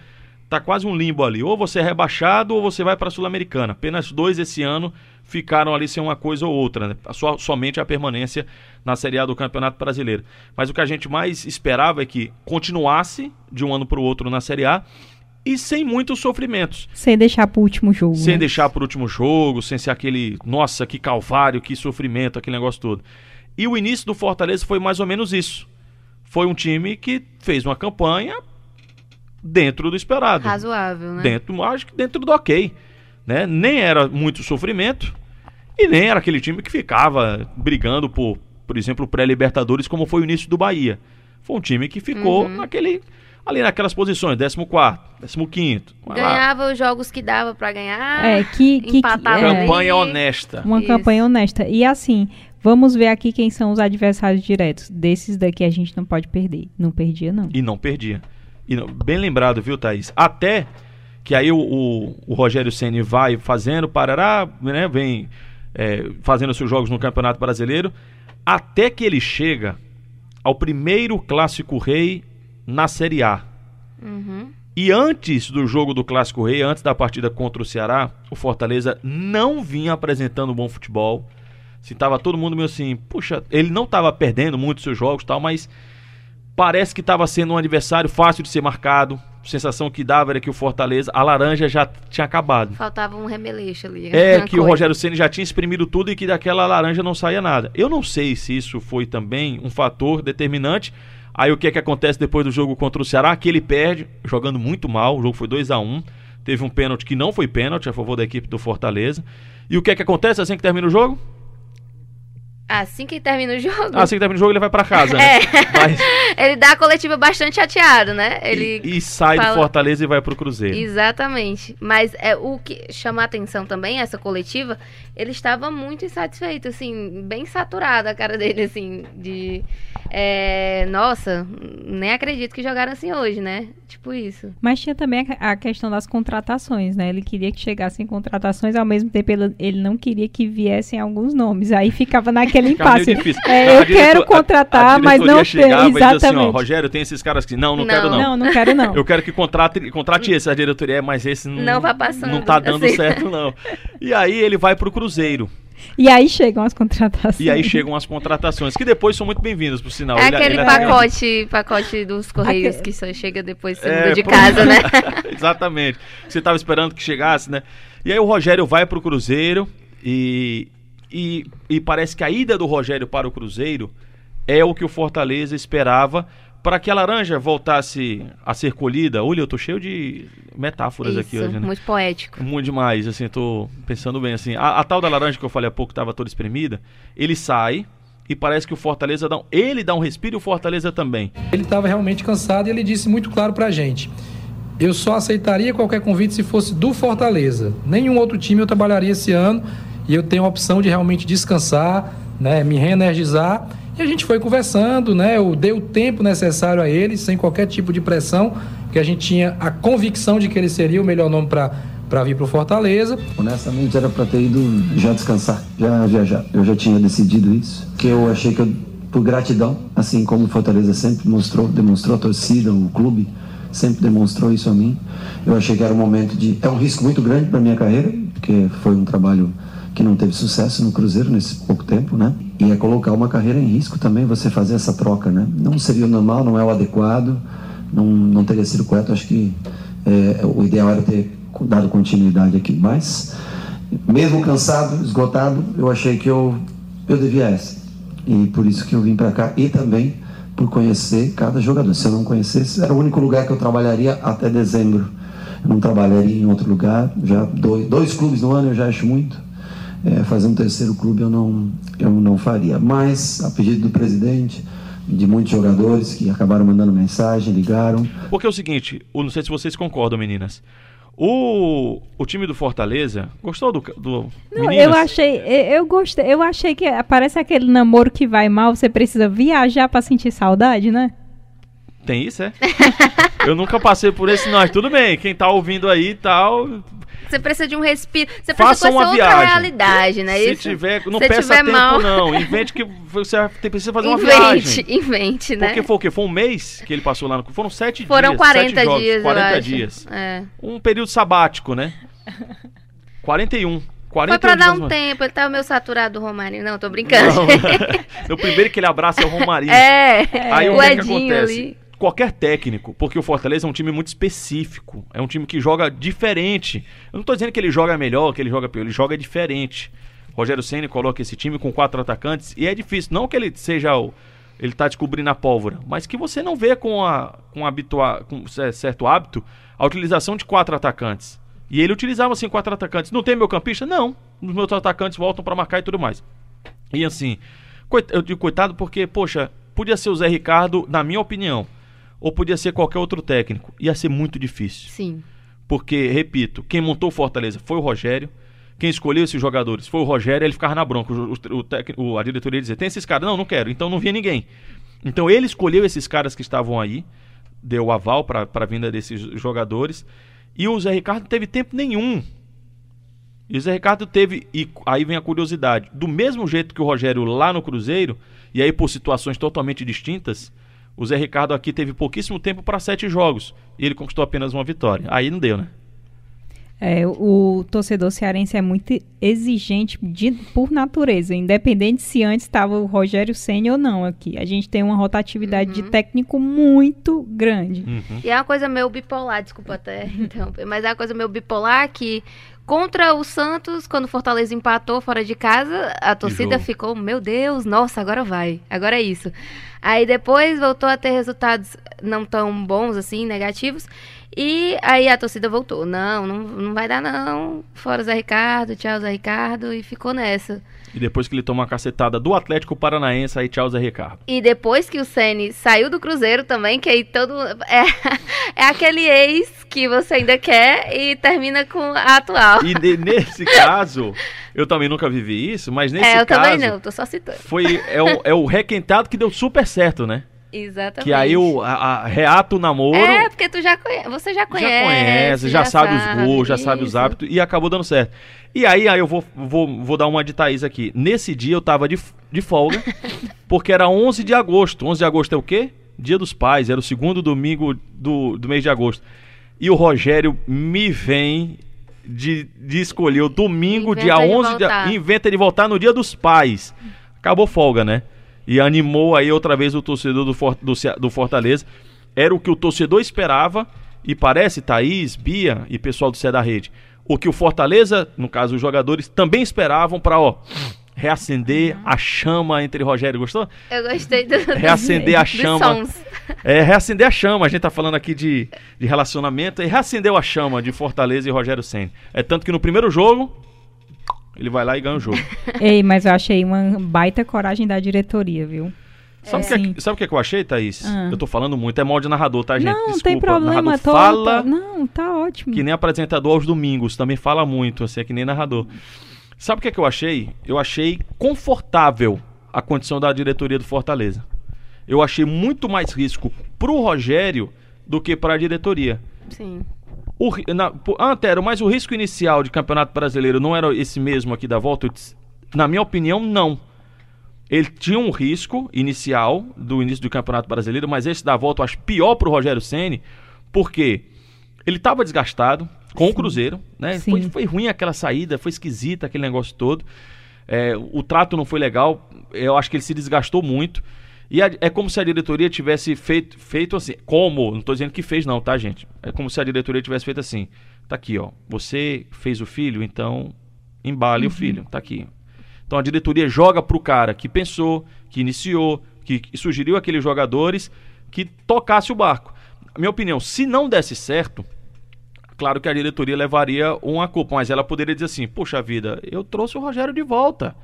tá quase um limbo ali. Ou você é rebaixado ou você vai para a Sul-Americana. Apenas dois esse ano ficaram ali sem uma coisa ou outra, né? Só, somente a permanência na Série A do Campeonato Brasileiro. Mas o que a gente mais esperava é que continuasse de um ano para o outro na Série A e sem muitos sofrimentos. Sem deixar pro último jogo. Sem né? deixar por último jogo, sem ser aquele, nossa, que calvário, que sofrimento, aquele negócio todo. E o início do Fortaleza foi mais ou menos isso. Foi um time que fez uma campanha dentro do esperado. Razoável, né? Dentro, acho que dentro do ok. Né? Nem era muito sofrimento e nem era aquele time que ficava brigando por, por exemplo, pré-libertadores, como foi o início do Bahia. Foi um time que ficou Uhum. naquele, ali naquelas posições, 14, 15. Ganhava os jogos que dava pra ganhar. É, que, que, Empatava é. Campanha honesta. Uma Isso. campanha honesta. E assim, vamos ver aqui quem são os adversários diretos. Desses daqui a gente não pode perder. Não perdia, não. E não perdia. E não- bem lembrado, viu, Thaís? Até que aí o, o, o Rogério Ceni vai fazendo, parará, né? Vem é, fazendo seus jogos no Campeonato Brasileiro, até que ele chega ao primeiro clássico rei na Série A. Uhum. E antes do jogo do Clássico Rei, antes da partida contra o Ceará, o Fortaleza não vinha apresentando bom futebol. Se tava todo mundo meio assim, puxa, ele não estava perdendo muito seus jogos e tal, mas parece que estava sendo um adversário fácil de ser marcado. A sensação que dava era que o Fortaleza, a laranja já tinha acabado. Faltava um remeleixo ali. É que o coisa. Rogério Ceni já tinha exprimido tudo e que daquela laranja não saía nada. Eu não sei se isso foi também um fator determinante. Aí o que é que acontece depois do jogo contra o Ceará? Que ele perde, jogando muito mal. O jogo foi 2 a 1 Teve um pênalti que não foi pênalti a favor da equipe do Fortaleza. E o que é que acontece assim que termina o jogo? Assim que termina o jogo. Assim que termina o jogo, ele vai pra casa, né? É. Mas- Ele dá a coletiva bastante chateado, né? Ele e, e sai do fala- Fortaleza e vai pro Cruzeiro. Exatamente. Mas é o que chama a atenção também, essa coletiva, ele estava muito insatisfeito, assim, bem saturado a cara dele, assim, de. é, nossa, nem acredito que jogaram assim hoje, né? Tipo isso. Mas tinha também a questão das contratações, né? Ele queria que chegassem contratações, ao mesmo tempo ele, ele não queria que viessem alguns nomes. Aí ficava naquele Meio impasse. difícil. É, eu diretor- quero contratar, a mas não tem. chegava e dizia assim, ó, Exatamente. Rogério, tem esses caras que não, não, Não. quero não. não, não quero não. Eu quero que contrate, contrate esse, a diretoria é, mas esse não, Não vai passando, não tá dando assim. certo não. E aí ele vai pro Cruzeiro. E aí chegam as contratações. E aí chegam as contratações, que depois são muito bem-vindas, por sinal. é Ele- aquele ele pacote, pacote dos Correios Aque- que só chega depois É, de casa, né? Exatamente. Você tava esperando que chegasse, né? E aí o Rogério vai pro Cruzeiro e, e, e parece que a ida do Rogério para o Cruzeiro é o que o Fortaleza esperava para que a laranja voltasse a ser colhida. Olha, eu tô cheio de metáforas aqui Isso, hoje, né? muito poético. Muito demais, assim, tô pensando bem, assim. A, a tal da laranja que eu falei há pouco, estava toda espremida, ele sai e parece que o Fortaleza dá um, ele dá um respiro e o Fortaleza também. Ele estava realmente cansado e ele disse muito claro pra gente. Eu só aceitaria qualquer convite se fosse do Fortaleza. Nenhum outro time eu trabalharia esse ano e eu tenho a opção de realmente descansar, né, me reenergizar. E a gente foi conversando, né? Eu dei o tempo necessário a ele, sem qualquer tipo de pressão, que a gente tinha a convicção de que ele seria o melhor nome para para vir para o Fortaleza. Honestamente, era para ter ido já descansar, já viajar. Eu já tinha decidido isso, que eu achei que eu, por gratidão, assim como o Fortaleza sempre mostrou, demonstrou a torcida, o clube sempre demonstrou isso a mim. Eu achei que era um momento de é um risco muito grande para minha carreira, porque foi um trabalho que não teve sucesso no Cruzeiro nesse pouco tempo, né? E é colocar uma carreira em risco também você fazer essa troca, né? Não seria o normal, não é o adequado, não, não teria sido correto. Acho que é, o ideal era ter dado continuidade aqui, mas mesmo cansado, esgotado, eu achei que eu eu devia essa e por isso que eu vim para cá e também por conhecer cada jogador. Se eu não conhecesse, era o único lugar que eu trabalharia até dezembro. Eu não trabalharia em outro lugar. Já dois, dois clubes no ano eu já acho muito. É, fazer um terceiro clube eu não eu não faria. Mas a pedido do presidente de muitos jogadores que acabaram mandando mensagem, ligaram. Porque é o seguinte, eu não sei se vocês concordam, meninas. O, o time do Fortaleza gostou do, do Não, meninas? eu achei, eu eu gostei, eu achei que parece aquele namoro que vai mal, você precisa viajar pra sentir saudade, né? Tem isso, é? eu nunca passei por esse, não. Tudo bem, quem tá ouvindo aí e tal, Você precisa de um respiro. Você Faça precisa uma conhecer outra viagem. realidade, né? se Isso? tiver, não Se peça tiver tempo mal. não. Invente que você precisa fazer uma invente, viagem. invente, né? Porque foi o quê? Foi um mês que ele passou lá no... Foram sete Foram dias. 40 sete jogos, dias, eu 40 acho. dias. É. Um período sabático, né? 41. 41 Foi pra dar um tempo, ele tava meio saturado do Romário. Não, tô brincando. Não. o primeiro que ele abraça é o Romarinho. É, Aí o o que, é que Edinho acontece? ali. Qualquer técnico, porque o Fortaleza é um time muito específico. É um time que joga diferente. Eu não tô dizendo que ele joga melhor, que ele joga pior, ele joga diferente. Rogério Ceni coloca esse time com quatro atacantes e é difícil. Não que ele seja o. Ele tá descobrindo a pólvora, mas que você não vê com, a, com, habitua, com cer- certo hábito a utilização de quatro atacantes. E ele utilizava assim quatro atacantes. Não tem meu campista? Não. Os meus atacantes voltam para marcar e tudo mais. E assim, eu digo coitado porque, poxa, podia ser o Zé Ricardo, na minha opinião, ou podia ser qualquer outro técnico. Ia ser muito difícil. Sim. Porque, repito, quem montou o Fortaleza foi o Rogério. Quem escolheu esses jogadores foi o Rogério, ele ficava na bronca. O, o, o a diretoria ia dizer: tem esses caras? Não, não quero. Então não via ninguém. Então ele escolheu esses caras que estavam aí, deu aval para a vinda desses jogadores. E o Zé Ricardo não teve tempo nenhum. E o Zé Ricardo teve, e aí vem a curiosidade, do mesmo jeito que o Rogério lá no Cruzeiro, e aí por situações totalmente distintas, o Zé Ricardo aqui teve pouquíssimo tempo para sete jogos. E ele conquistou apenas uma vitória. Aí não deu, né? É, o torcedor cearense é muito exigente de- por natureza, independente se antes estava o Rogério Senna ou não aqui. A gente tem uma rotatividade de técnico muito grande. E é uma coisa meio bipolar, desculpa até interromper, mas é uma coisa meio bipolar que contra o Santos, quando o Fortaleza empatou fora de casa, a torcida ficou, meu Deus, nossa, agora vai, agora é isso. Aí depois voltou a ter resultados não tão bons assim, negativos, e aí a torcida voltou, não, não, não vai dar não, fora Zé Ricardo, tchau Zé Ricardo, e ficou nessa. E depois que ele toma uma cacetada do Atlético Paranaense, aí tchau Zé Ricardo. E depois que o Ceni saiu do Cruzeiro também, que aí todo. É, é aquele ex que você ainda quer e termina com a atual. E ne- nesse caso, eu também nunca vivi isso, mas nesse é, eu caso. também não, tô só citando. Foi, é, o, é o requentado que deu super certo, né? Exatamente. Que aí o a, a- reata o namoro. É, porque tu já conhece, você já conhece. já conhece, já, sabe, os gols, já sabe os hábitos e acabou dando certo. E aí, aí eu vou, vou, vou dar uma de Thaís aqui. Nesse dia eu tava de, de folga, porque era 11 de agosto. 11 de agosto é o quê? Dia dos Pais, era o segundo domingo do, do mês de agosto. E o Rogério me vem de, de escolher o domingo, Inventa dia de 11 de, voltar. inventa de voltar no dia dos pais. Acabou folga, né? E animou aí outra vez o torcedor do, For- do, do Fortaleza. Era o que o torcedor esperava. E parece, Thaís, Bia e pessoal do Cé da Rede, o que o Fortaleza, no caso os jogadores, também esperavam para ó, reacender a chama entre Rogério. Gostou? Eu gostei do, Reacender a chama. É, reacender a chama. A gente tá falando aqui de, de relacionamento. E reacendeu a chama de Fortaleza e Rogério Senna. É tanto que no primeiro jogo, ele vai lá e ganha o jogo. Ei, mas eu achei uma baita coragem da diretoria, viu? Sabe o que, é que- sabe o que, é que eu achei, Thaís? Ah. Eu tô falando muito, é mal de narrador, tá, gente? Não, não Desculpa. tem problema. Narrador Tô, fala tô- Não, tá ótimo. que nem apresentador aos domingos, também fala muito, assim, é que nem narrador. Sabe o que, é que eu achei? Eu achei confortável a condição da diretoria do Fortaleza. Eu achei muito mais risco pro Rogério do que para a diretoria. Sim. O, na, Antero, mas o risco inicial de Campeonato Brasileiro não era esse mesmo aqui da volta? Disse, Na minha opinião, não. Ele tinha um risco inicial do início do Campeonato Brasileiro, mas esse da volta eu acho pior pro Rogério Ceni, porque ele estava desgastado com o Cruzeiro, né? Sim. Foi, foi ruim aquela saída, foi esquisita aquele negócio todo. É, o trato não foi legal, eu acho que ele se desgastou muito. E a- é como se a diretoria tivesse feito, feito assim, como, não estou dizendo que fez não, tá gente? É como se a diretoria tivesse feito assim, tá aqui ó, você fez o filho, então embale o filho, tá aqui. Então a diretoria joga pro cara que pensou, que iniciou, que, que sugeriu aqueles jogadores que tocasse o barco. Minha opinião, se não desse certo, claro que a diretoria levaria uma culpa, mas ela poderia dizer assim: Poxa vida, eu trouxe o Rogério de volta.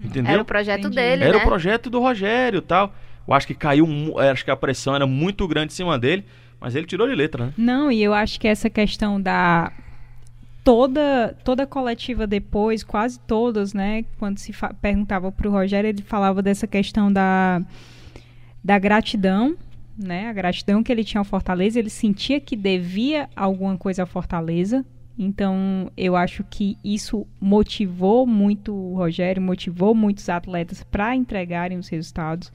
Entendeu? Era o projeto Entendi. dele, Era né? o projeto do Rogério e tal. Eu acho que caiu, eh, acho que a pressão era muito grande em cima dele, mas ele tirou de letra, né? Não, e eu acho que essa questão da toda toda coletiva depois, quase todas, né, quando se perguntava para o Rogério, ele falava dessa questão da da gratidão, né? A gratidão que ele tinha ao Fortaleza, ele sentia que devia alguma coisa ao Fortaleza. Então, eu acho que isso motivou muito o Rogério, motivou muitos atletas para entregarem os resultados.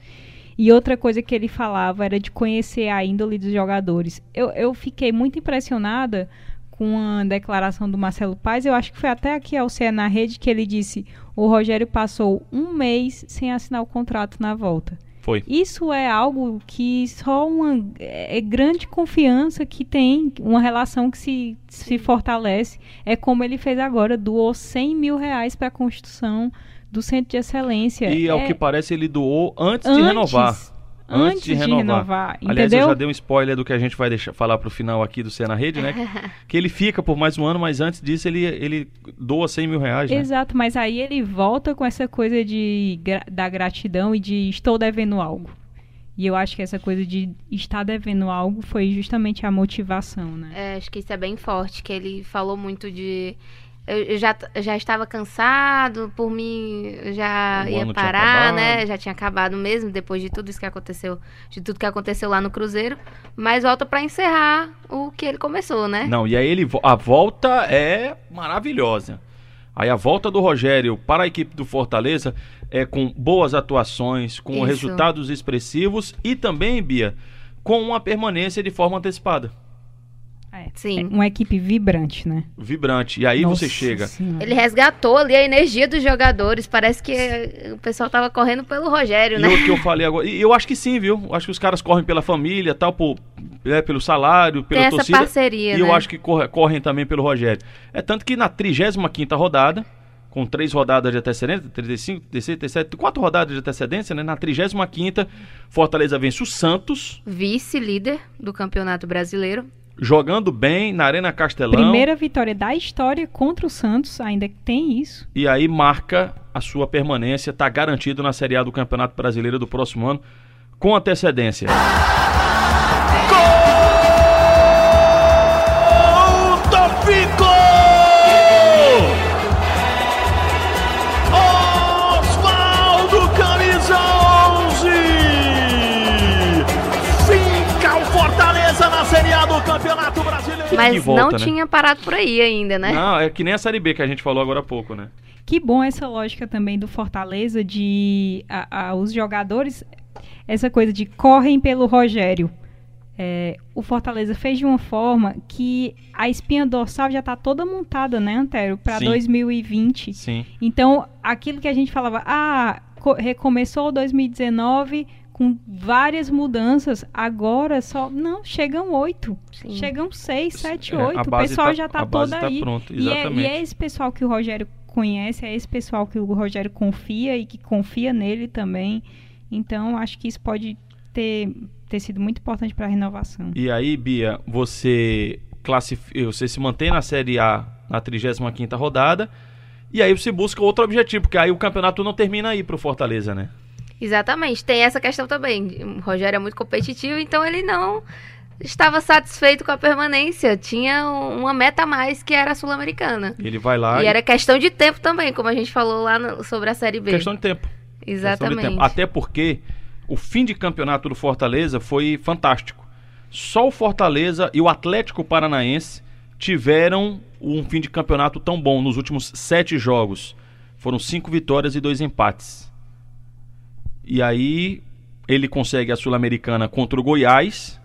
E outra coisa que ele falava era de conhecer a índole dos jogadores. Eu, eu fiquei muito impressionada com a declaração do Marcelo Paes. Eu acho que foi até aqui ao CE na rede que ele disse: o Rogério passou um mês sem assinar o contrato na volta. Foi. Isso é algo que só uma é grande confiança que tem, uma relação que se, se fortalece. É como ele fez agora, doou 100 mil reais para a construção do Centro de Excelência. E ao É que parece, ele doou antes, de antes, renovar. Antes, de renovar, Aliás, entendeu? eu já dei um spoiler do que a gente vai deixar, falar pro final aqui do Cena Rede, né? que ele fica por mais um ano, mas antes disso ele, ele doa 100 mil reais, né? Exato, mas aí ele volta com essa coisa de da gratidão e de estou devendo algo. E eu acho que essa coisa de estar devendo algo foi justamente a motivação, né? É, acho que isso é bem forte, que ele falou muito de. Eu, já, já estava cansado, por mim já O ia parar, né? Já tinha acabado mesmo, depois de tudo isso que aconteceu, de tudo que aconteceu lá no Cruzeiro. Mas volta pra encerrar o que ele começou, né? Não, e aí ele a volta é maravilhosa. Aí a volta do Rogério para a equipe do Fortaleza é com boas atuações, com Isso. resultados expressivos e também, Bia, com uma permanência de forma antecipada, Sim. uma equipe vibrante, né? vibrante. E aí Nossa você chega. Senhora. Ele resgatou ali a energia dos jogadores. Parece que o pessoal tava correndo pelo Rogério, E né? o que eu falei agora. E eu acho que sim, viu? Eu acho que os caras correm pela família, tal, por, é, pelo salário, pela Tem essa torcida. parceria, E eu né? acho que corre- correm também pelo Rogério. É tanto que na 35 rodada, com três rodadas de antecedência, 35, 36, 37, quatro rodadas de antecedência, né? Na 35 Fortaleza vence o Santos, Vice-líder do Campeonato Brasileiro. Jogando bem na Arena Castelão. Primeira vitória da história contra o Santos, ainda que tem isso. E aí marca a sua permanência, tá garantido na Série A do Campeonato Brasileiro do próximo ano, com antecedência. Mas que volta, não né? tinha parado por aí ainda, né? Não, é que nem a Série B que a gente falou agora há pouco, né? Que bom essa lógica também do Fortaleza de a- a- os jogadores, essa coisa de correm pelo Rogério. É, o Fortaleza fez de uma forma que a espinha dorsal já está toda montada, né, Antero, para Sim. 2020. Sim. Então, aquilo que a gente falava, ah, co- recomeçou 2019 com várias mudanças, agora só. Não, chegam oito. Sim. Chegam seis, sete, É, oito. O pessoal tá- já está todo tá aí. pronta, E é, exatamente. e é esse pessoal que o Rogério conhece, é esse pessoal que o Rogério confia e que confia nele também. Então, acho que isso pode ter, ter sido muito importante para a renovação. E aí, Bia, você classifica, você se mantém na Série A na 35ª rodada, e aí você busca outro objetivo, porque aí o campeonato não termina aí pro Fortaleza, né? Exatamente, tem essa questão também. O Rogério é muito competitivo, então ele não estava satisfeito com a permanência. Tinha um- uma meta a mais que era a Sul-Americana. Ele vai lá E era questão de tempo também, como a gente falou lá no- sobre a Série B. questão de tempo. Questão de Exatamente. tempo. Até porque o fim de campeonato do Fortaleza foi fantástico. Só o Fortaleza e o Atlético Paranaense tiveram um fim de campeonato tão bom nos últimos sete jogos. Foram cinco vitórias e dois empates. E aí ele consegue a Sul-Americana contra o Goiás.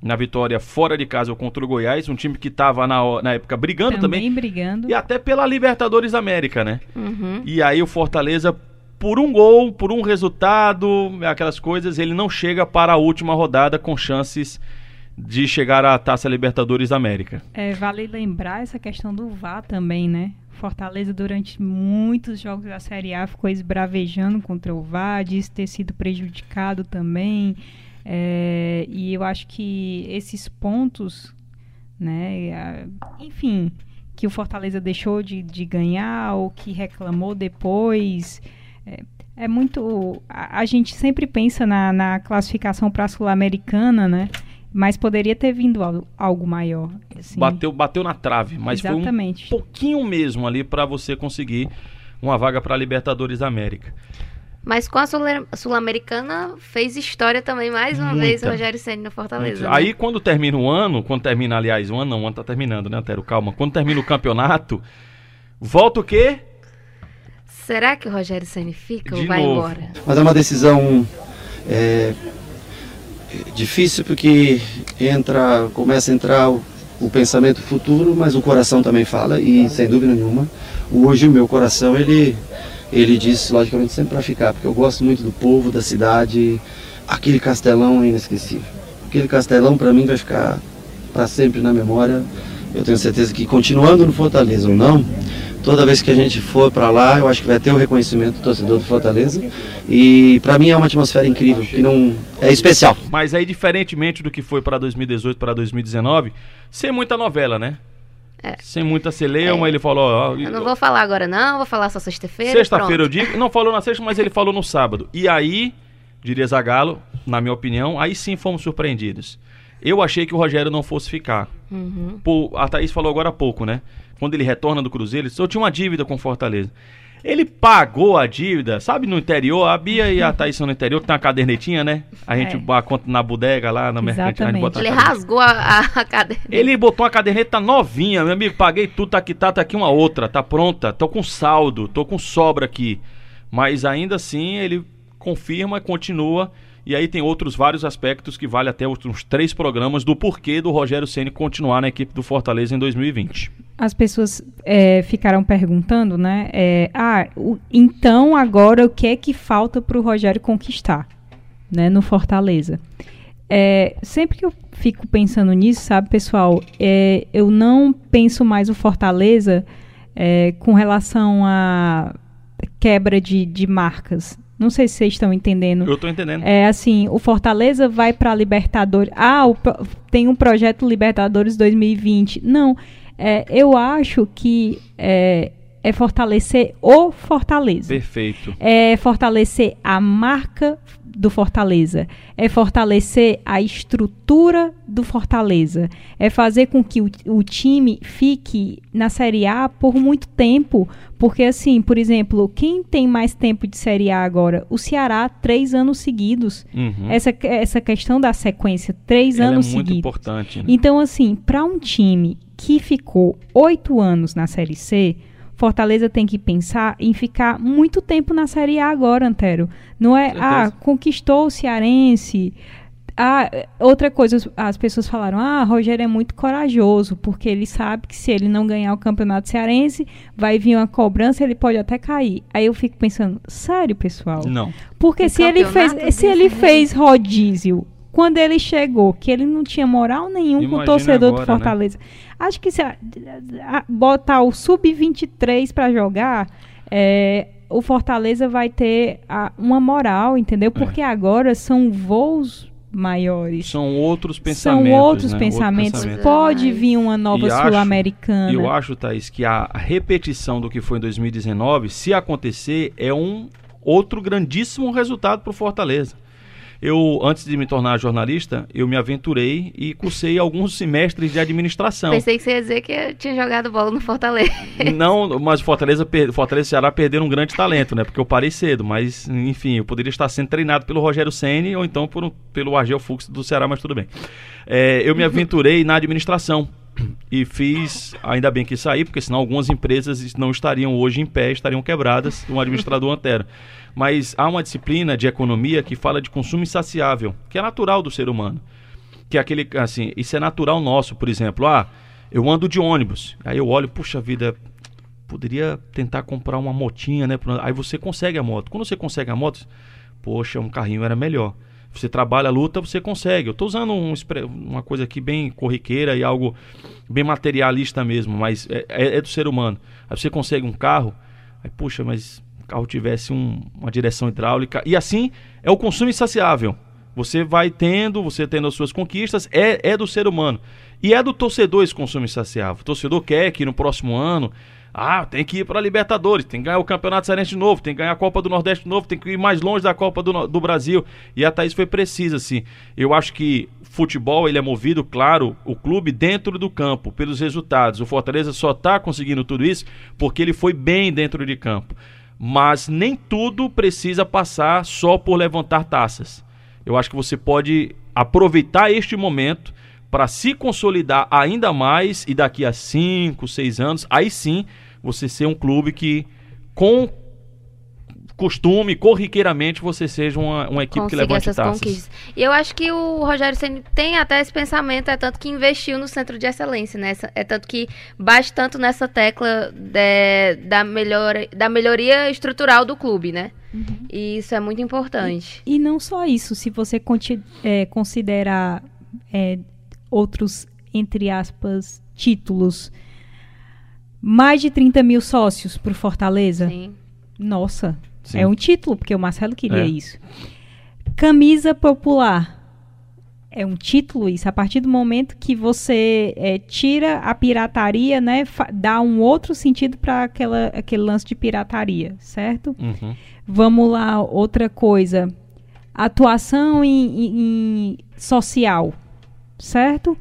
Na vitória fora de casa contra o Goiás, um time que estava na, na época brigando também. Também brigando. E até pela Libertadores da América, né? Uhum. E aí o Fortaleza, por um gol, por um resultado, aquelas coisas, ele não chega para a última rodada com chances de chegar à Taça Libertadores da América. É, vale lembrar essa questão do VAR também, né? Fortaleza, durante muitos jogos da Série A, ficou esbravejando contra o VAR, disse ter sido prejudicado também. É, e eu acho que esses pontos, né? Enfim, que o Fortaleza deixou de, de ganhar ou que reclamou depois. É, é muito. A, a gente sempre pensa na, na classificação para a Sul-Americana, né? Mas poderia ter vindo al- algo maior. assim. Bateu, bateu na trave, mas Exatamente. foi um pouquinho mesmo ali para você conseguir uma vaga para a Libertadores da América. Mas com a Sul- Sul-Americana fez história também, mais uma Muita. vez, o Rogério Senna no Fortaleza. né? Aí quando termina o ano, quando termina, aliás, o ano não, o ano tá terminando, né, Antero? Calma. Quando termina o campeonato, volta o quê? Será que o Rogério Senna fica ou De vai novo. embora? Mas é uma decisão é, difícil porque entra, começa a entrar o, o pensamento futuro, mas o coração também fala e sem dúvida nenhuma, hoje o meu coração ele ele diz logicamente sempre para ficar, porque eu gosto muito do povo, da cidade, aquele castelão é inesquecível. Aquele castelão para mim vai ficar para sempre na memória. Eu tenho certeza que continuando no Fortaleza ou não, toda vez que a gente for para lá, eu acho que vai ter o reconhecimento do torcedor do Fortaleza. E para mim é uma atmosfera incrível, que não é especial. Mas aí, diferentemente do que foi para 2018 para 2019, sem muita novela, né? É. Sem muita celeuma, ele falou. ó, Eu não vou falar agora, não, vou falar só sexta-feira. Sexta-feira eu digo. Não falou na sexta, mas ele falou no sábado. E aí, diria Zagalo, na minha opinião, aí sim fomos surpreendidos. Eu achei que o Rogério não fosse ficar. Uhum. Pô, a Thaís falou agora há pouco, né? Quando ele retorna do Cruzeiro, ele disse, eu tinha uma dívida com o Fortaleza. Ele pagou a dívida, sabe, no interior, a Bia e a Thaís são no interior, que tem uma cadernetinha, né? A gente É. bota conta na bodega lá, na mercantil, Ele caderneta. rasgou a, a, a cadeira. Ele botou uma caderneta novinha, meu amigo, paguei tudo, tá aqui, tá, tá aqui uma outra, tá pronta, tô com saldo, tô com sobra aqui. Mas ainda assim, ele confirma, continua, e aí tem outros vários aspectos que vale até uns três programas do porquê do Rogério Ceni continuar na equipe do Fortaleza em 2020. As pessoas é, ficaram perguntando, né? é, ah, o- então agora o que é que falta para o Rogério conquistar, né? No Fortaleza. É, sempre que eu fico pensando nisso, sabe, pessoal, é, eu não penso mais o Fortaleza é, com relação a quebra de, de marcas. Não sei se vocês estão entendendo. Eu tô entendendo. É assim, o Fortaleza vai para Libertadores. Ah, o tem um projeto Libertadores 2020. Não, é, eu acho que é, é fortalecer o Fortaleza. Perfeito. É fortalecer a marca do Fortaleza. É fortalecer a estrutura do Fortaleza. É fazer com que o, o time fique na Série A por muito tempo. Porque, assim, por exemplo, quem tem mais tempo de Série A agora? O Ceará, três anos seguidos. Uhum. Essa, essa questão da sequência, três Ela anos é muito seguidos. importante. né? Então, assim, para um time que ficou oito anos na Série C, Fortaleza tem que pensar em ficar muito tempo na Série A agora, Antero. Não é, ah, conquistou o Cearense. Ah, outra coisa, as- as pessoas falaram, ah, Rogério é muito corajoso, porque ele sabe que se ele não ganhar o Campeonato Cearense, vai vir uma cobrança, ele pode até cair. Aí eu fico pensando, sério, pessoal? Não. Porque se ele fez, se ele fez rodízio quando ele chegou, que ele não tinha moral nenhum com o Imagina torcedor do agora, né? Fortaleza. Acho que se a- a- botar o sub-23 para jogar, é, o Fortaleza vai ter a- uma moral, entendeu? Porque agora são voos maiores. É. São outros São pensamentos. outros né? pensamentos. Outro pensamento. Pode vir uma nova E Sul-Americana. Eu acho, Thaís, que a repetição do que foi em 2019, se acontecer, é um outro grandíssimo resultado para o Fortaleza. Eu, antes de me tornar jornalista, eu me aventurei e cursei alguns semestres de administração. Pensei que você ia dizer que eu tinha jogado bola no Fortaleza. Não, mas Fortaleza, Fortaleza e Ceará perderam um grande talento, né? Porque eu parei cedo, mas enfim, eu poderia estar sendo treinado pelo Rogério Ceni ou então por um- pelo Argel Fux do Ceará, mas tudo bem. É, eu me aventurei na administração e fiz, ainda bem que saí, porque senão algumas empresas não estariam hoje em pé, estariam quebradas, um administrador antero. Mas há uma disciplina de economia que fala de consumo insaciável, que é natural do ser humano que é aquele, assim, isso é natural nosso, por exemplo, ah, eu ando de ônibus, aí eu olho, puxa vida, poderia tentar comprar uma motinha, né? Aí você consegue a moto. Quando você consegue a moto, poxa, um carrinho era melhor. Você trabalha a luta, você consegue. Eu estou usando um uma coisa aqui bem corriqueira e algo bem materialista mesmo, mas é, é- é do ser humano. Aí você consegue um carro, aí, puxa, mas o carro tivesse um- uma direção hidráulica. E assim é o consumo insaciável. Você vai tendo, você tendo as suas conquistas, é, é do ser humano. E é do torcedor esse consumo insaciável. O torcedor quer que no próximo ano, ah, tem que ir para a Libertadores, tem que ganhar o Campeonato Cearense de novo, tem que ganhar a Copa do Nordeste de novo, tem que ir mais longe da Copa do, do Brasil. E a Thaís foi precisa, assim. Eu acho que futebol, ele é movido, claro, o clube dentro do campo, pelos resultados. O Fortaleza só está conseguindo tudo isso porque ele foi bem dentro de campo. Mas nem tudo precisa passar só por levantar taças. Eu acho que você pode aproveitar este momento para se consolidar ainda mais e daqui a 5, 6 anos, aí sim você ser um clube que com costume, corriqueiramente, você seja uma, uma equipe que conseguir levante essas taças. conquistas. E eu acho que o Rogério Ceni tem até esse pensamento, é tanto que investiu no centro de excelência, né? É tanto que bate tanto nessa tecla de- da, melhora, da melhoria estrutural do clube, né? E isso é muito importante. E não só isso, se você é, considerar é, outros, entre aspas, títulos, mais de 30 mil sócios para o Fortaleza. Sim. Nossa, Sim. é um título, porque o Marcelo queria É. isso. Camisa popular. É um título isso. A partir do momento que você é, tira a pirataria, né, dá um outro sentido para aquele lance de pirataria, certo? Uhum. Vamos lá, outra coisa. Atuação em, em- em social, certo?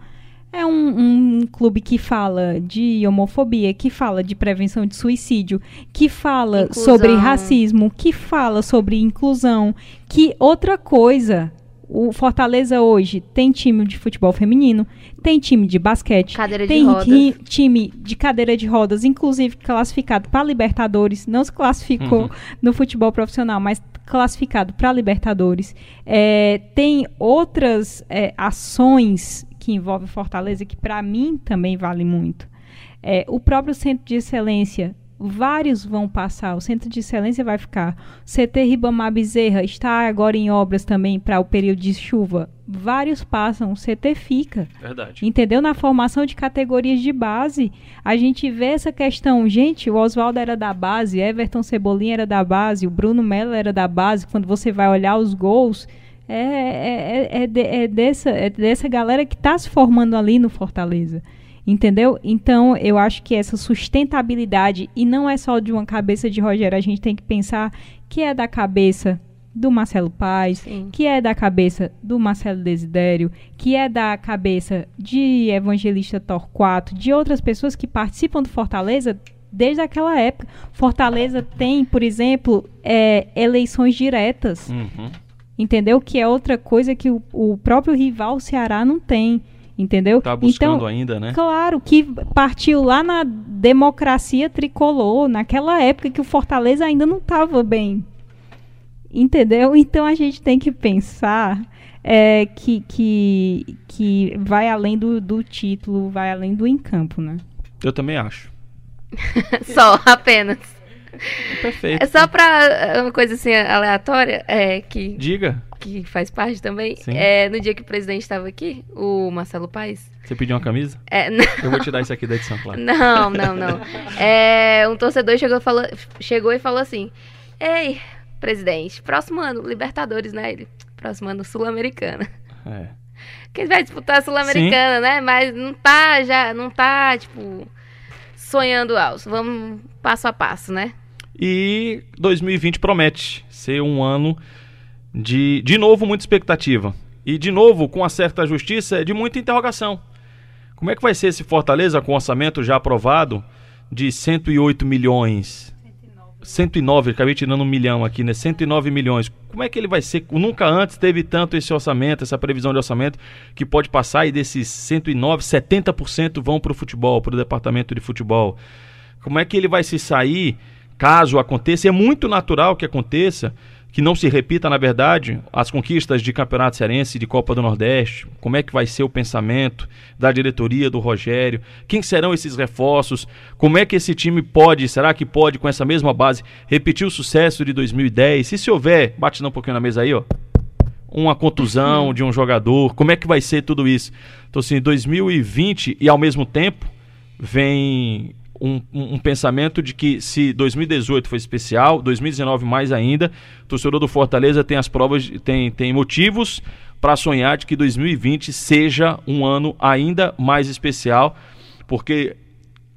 É um, um clube que fala de homofobia, que fala de prevenção de suicídio, que fala Inclusão. sobre racismo, que fala sobre inclusão, que outra coisa. O Fortaleza hoje tem time de futebol feminino, tem time de basquete, Cadeira de tem rodas. ri- time de cadeira de rodas, inclusive classificado para Libertadores, não se classificou Uhum. no futebol profissional, mas classificado para Libertadores. É, tem outras é, ações que envolvem Fortaleza que para mim também vale muito. É, o próprio centro de excelência, vários vão passar. O centro de excelência vai ficar. CT Ribamar Bezerra está agora em obras também para o período de chuva. Vários passam, o CT fica. Verdade. Entendeu? Na formação de categorias de base, a gente vê essa questão. Gente, o Oswaldo era da base, Everton Cebolinha era da base, o Bruno Mello era da base. Quando você vai olhar os gols, é, é, é, é de- é dessa, é dessa galera que está se formando ali no Fortaleza. Entendeu? Então, eu acho que essa sustentabilidade, e não é só de uma cabeça de Rogério, a gente tem que pensar que é da cabeça do Marcelo Paz, Sim. que é da cabeça do Marcelo Desidério, que é da cabeça de Evangelista Torquato, de outras pessoas que participam do Fortaleza desde aquela época. Fortaleza tem, por exemplo, é, eleições diretas, Uhum. Entendeu? Que é outra coisa que o, o próprio rival Ceará não tem, entendeu? Tá buscando então, ainda, né? Claro, que partiu lá na democracia tricolor, naquela época que o Fortaleza ainda não estava bem. Entendeu? Então a gente tem que pensar é, que, que, que vai além do, do título, vai além do encampo, né? Eu também acho. Só, apenas. Perfeito. É só pra é, uma coisa assim aleatória, é, que, Diga. que faz parte também. Sim. É, no dia que o presidente estava aqui, o Marcelo Paes. Você pediu uma camisa? É, não, Eu vou tirar isso aqui da edição, claro. não, não, não. É, um torcedor chegou, e falou, chegou e falou assim: Ei, presidente, próximo ano, Libertadores, né? Ele, próximo ano, Sul-Americana. É. Quem vai disputar a Sul-Americana, né? Mas não tá já, não tá, tipo, sonhando alto. Vamos passo a passo, né? E 2020 promete ser um ano de, de novo, muita expectativa. E, de novo, com a certa justiça, de muita interrogação. Como é que vai ser esse Fortaleza com orçamento já aprovado de 108 milhões? 109, acabei tirando um milhão aqui, né? 109 milhões. Como é que ele vai ser? Nunca antes teve tanto esse orçamento, essa previsão de orçamento, que pode passar e desses 109, 70% vão para o futebol, para o departamento de futebol. Como é que ele vai se sair caso aconteça? É muito natural que aconteça que não se repita, na verdade, as conquistas de Campeonato Cearense e de Copa do Nordeste? Como é que vai ser o pensamento da diretoria, do Rogério? Quem serão esses reforços? Como é que esse time pode, será que pode, com essa mesma base, repetir o sucesso de 2010? E se houver, bate um pouquinho na mesa aí, ó. Uma contusão de um jogador, como é que vai ser tudo isso? Então, assim, 2020 e ao mesmo tempo vem um, um, um, pensamento de que se 2018 foi especial, 2019 mais ainda, o torcedor do Fortaleza tem as provas, tem, tem motivos para sonhar de que 2020 seja um ano ainda mais especial, porque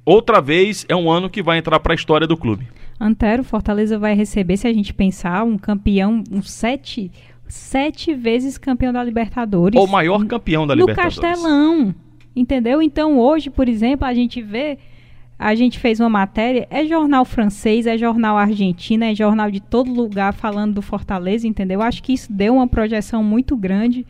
outra vez é um ano que vai entrar para a história do clube. Antero, Fortaleza vai receber, se a gente pensar, um campeão, um sete, sete vezes campeão da Libertadores. O maior campeão da no Libertadores. No Castelão, entendeu? Então hoje, por exemplo, a gente vê a gente fez uma matéria, é jornal francês, é jornal argentino, é jornal de todo lugar falando do Fortaleza, entendeu? Acho que isso deu uma projeção muito grande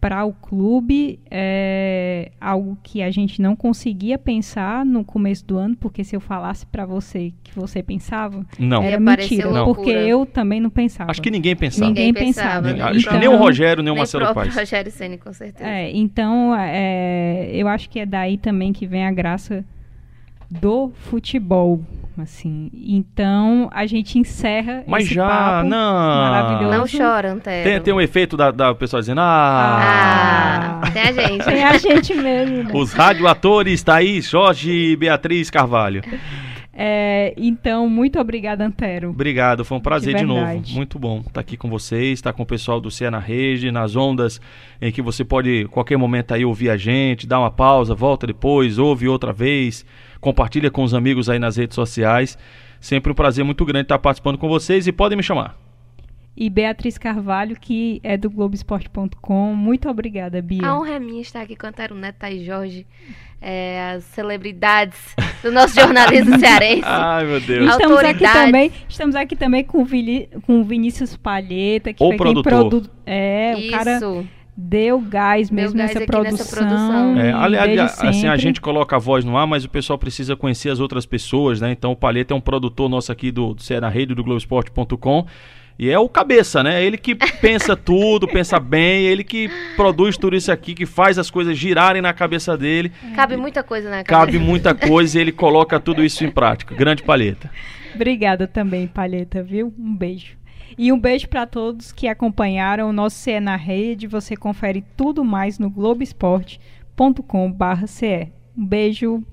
para o clube, é algo que a gente não conseguia pensar no começo do ano, porque se eu falasse para você que você pensava, não. era mentira, não. porque eu também não pensava. Acho que ninguém pensava. Ninguém, ninguém pensava. Acho então, nem o Rogério, nem o Marcelo Paes. Rogério Ceni, com certeza. É, então, é, eu acho que é daí também que vem a graça do futebol, assim. Então a gente encerra Mas esse já papo não maravilhoso. Não chora, Antero. Tem, tem um efeito da, da pessoa dizendo ah, ah, tem a gente. Tem a gente mesmo. Né? Os radioatores tá aí, Jorge e Beatriz Carvalho. É, então, muito obrigada, Antero. Obrigado, foi um prazer de, de novo. Muito bom estar aqui com vocês, estar com o pessoal do Cé na Rede, nas ondas em que você pode, qualquer momento aí, ouvir a gente, dar uma pausa, volta depois, ouve outra vez compartilha com os amigos aí nas redes sociais. Sempre um prazer muito grande estar participando com vocês e podem me chamar. E Beatriz Carvalho, que é do Globoesporte.com. Muito obrigada, Bia. A honra é minha estar aqui com o Neto e Jorge, é, as celebridades do nosso jornalismo cearense. Ai, meu Deus. Estamos aqui também, estamos aqui também com, Vili, com o Vinícius Palheta, que o foi produtor. quem produz. É, Isso. o cara deu gás mesmo deu gás nessa, produção, nessa, produção, é, aliás, assim, a gente coloca a voz no ar, mas o pessoal precisa conhecer as outras pessoas, né? Então o Palheta é um produtor nosso aqui do, do Ceará Rede, do Globoesporte.com. E é o cabeça, né? Ele que pensa tudo, pensa bem, ele que produz tudo isso aqui, que faz as coisas girarem na cabeça dele. Cabe muita coisa na cabeça. Cabe muita coisa e ele coloca tudo isso em prática. Grande Palheta. Obrigada também, Palheta, viu? Um beijo. E um beijo para todos que acompanharam o nosso CE na rede. Você confere tudo mais no globesport.com.br. Um beijo.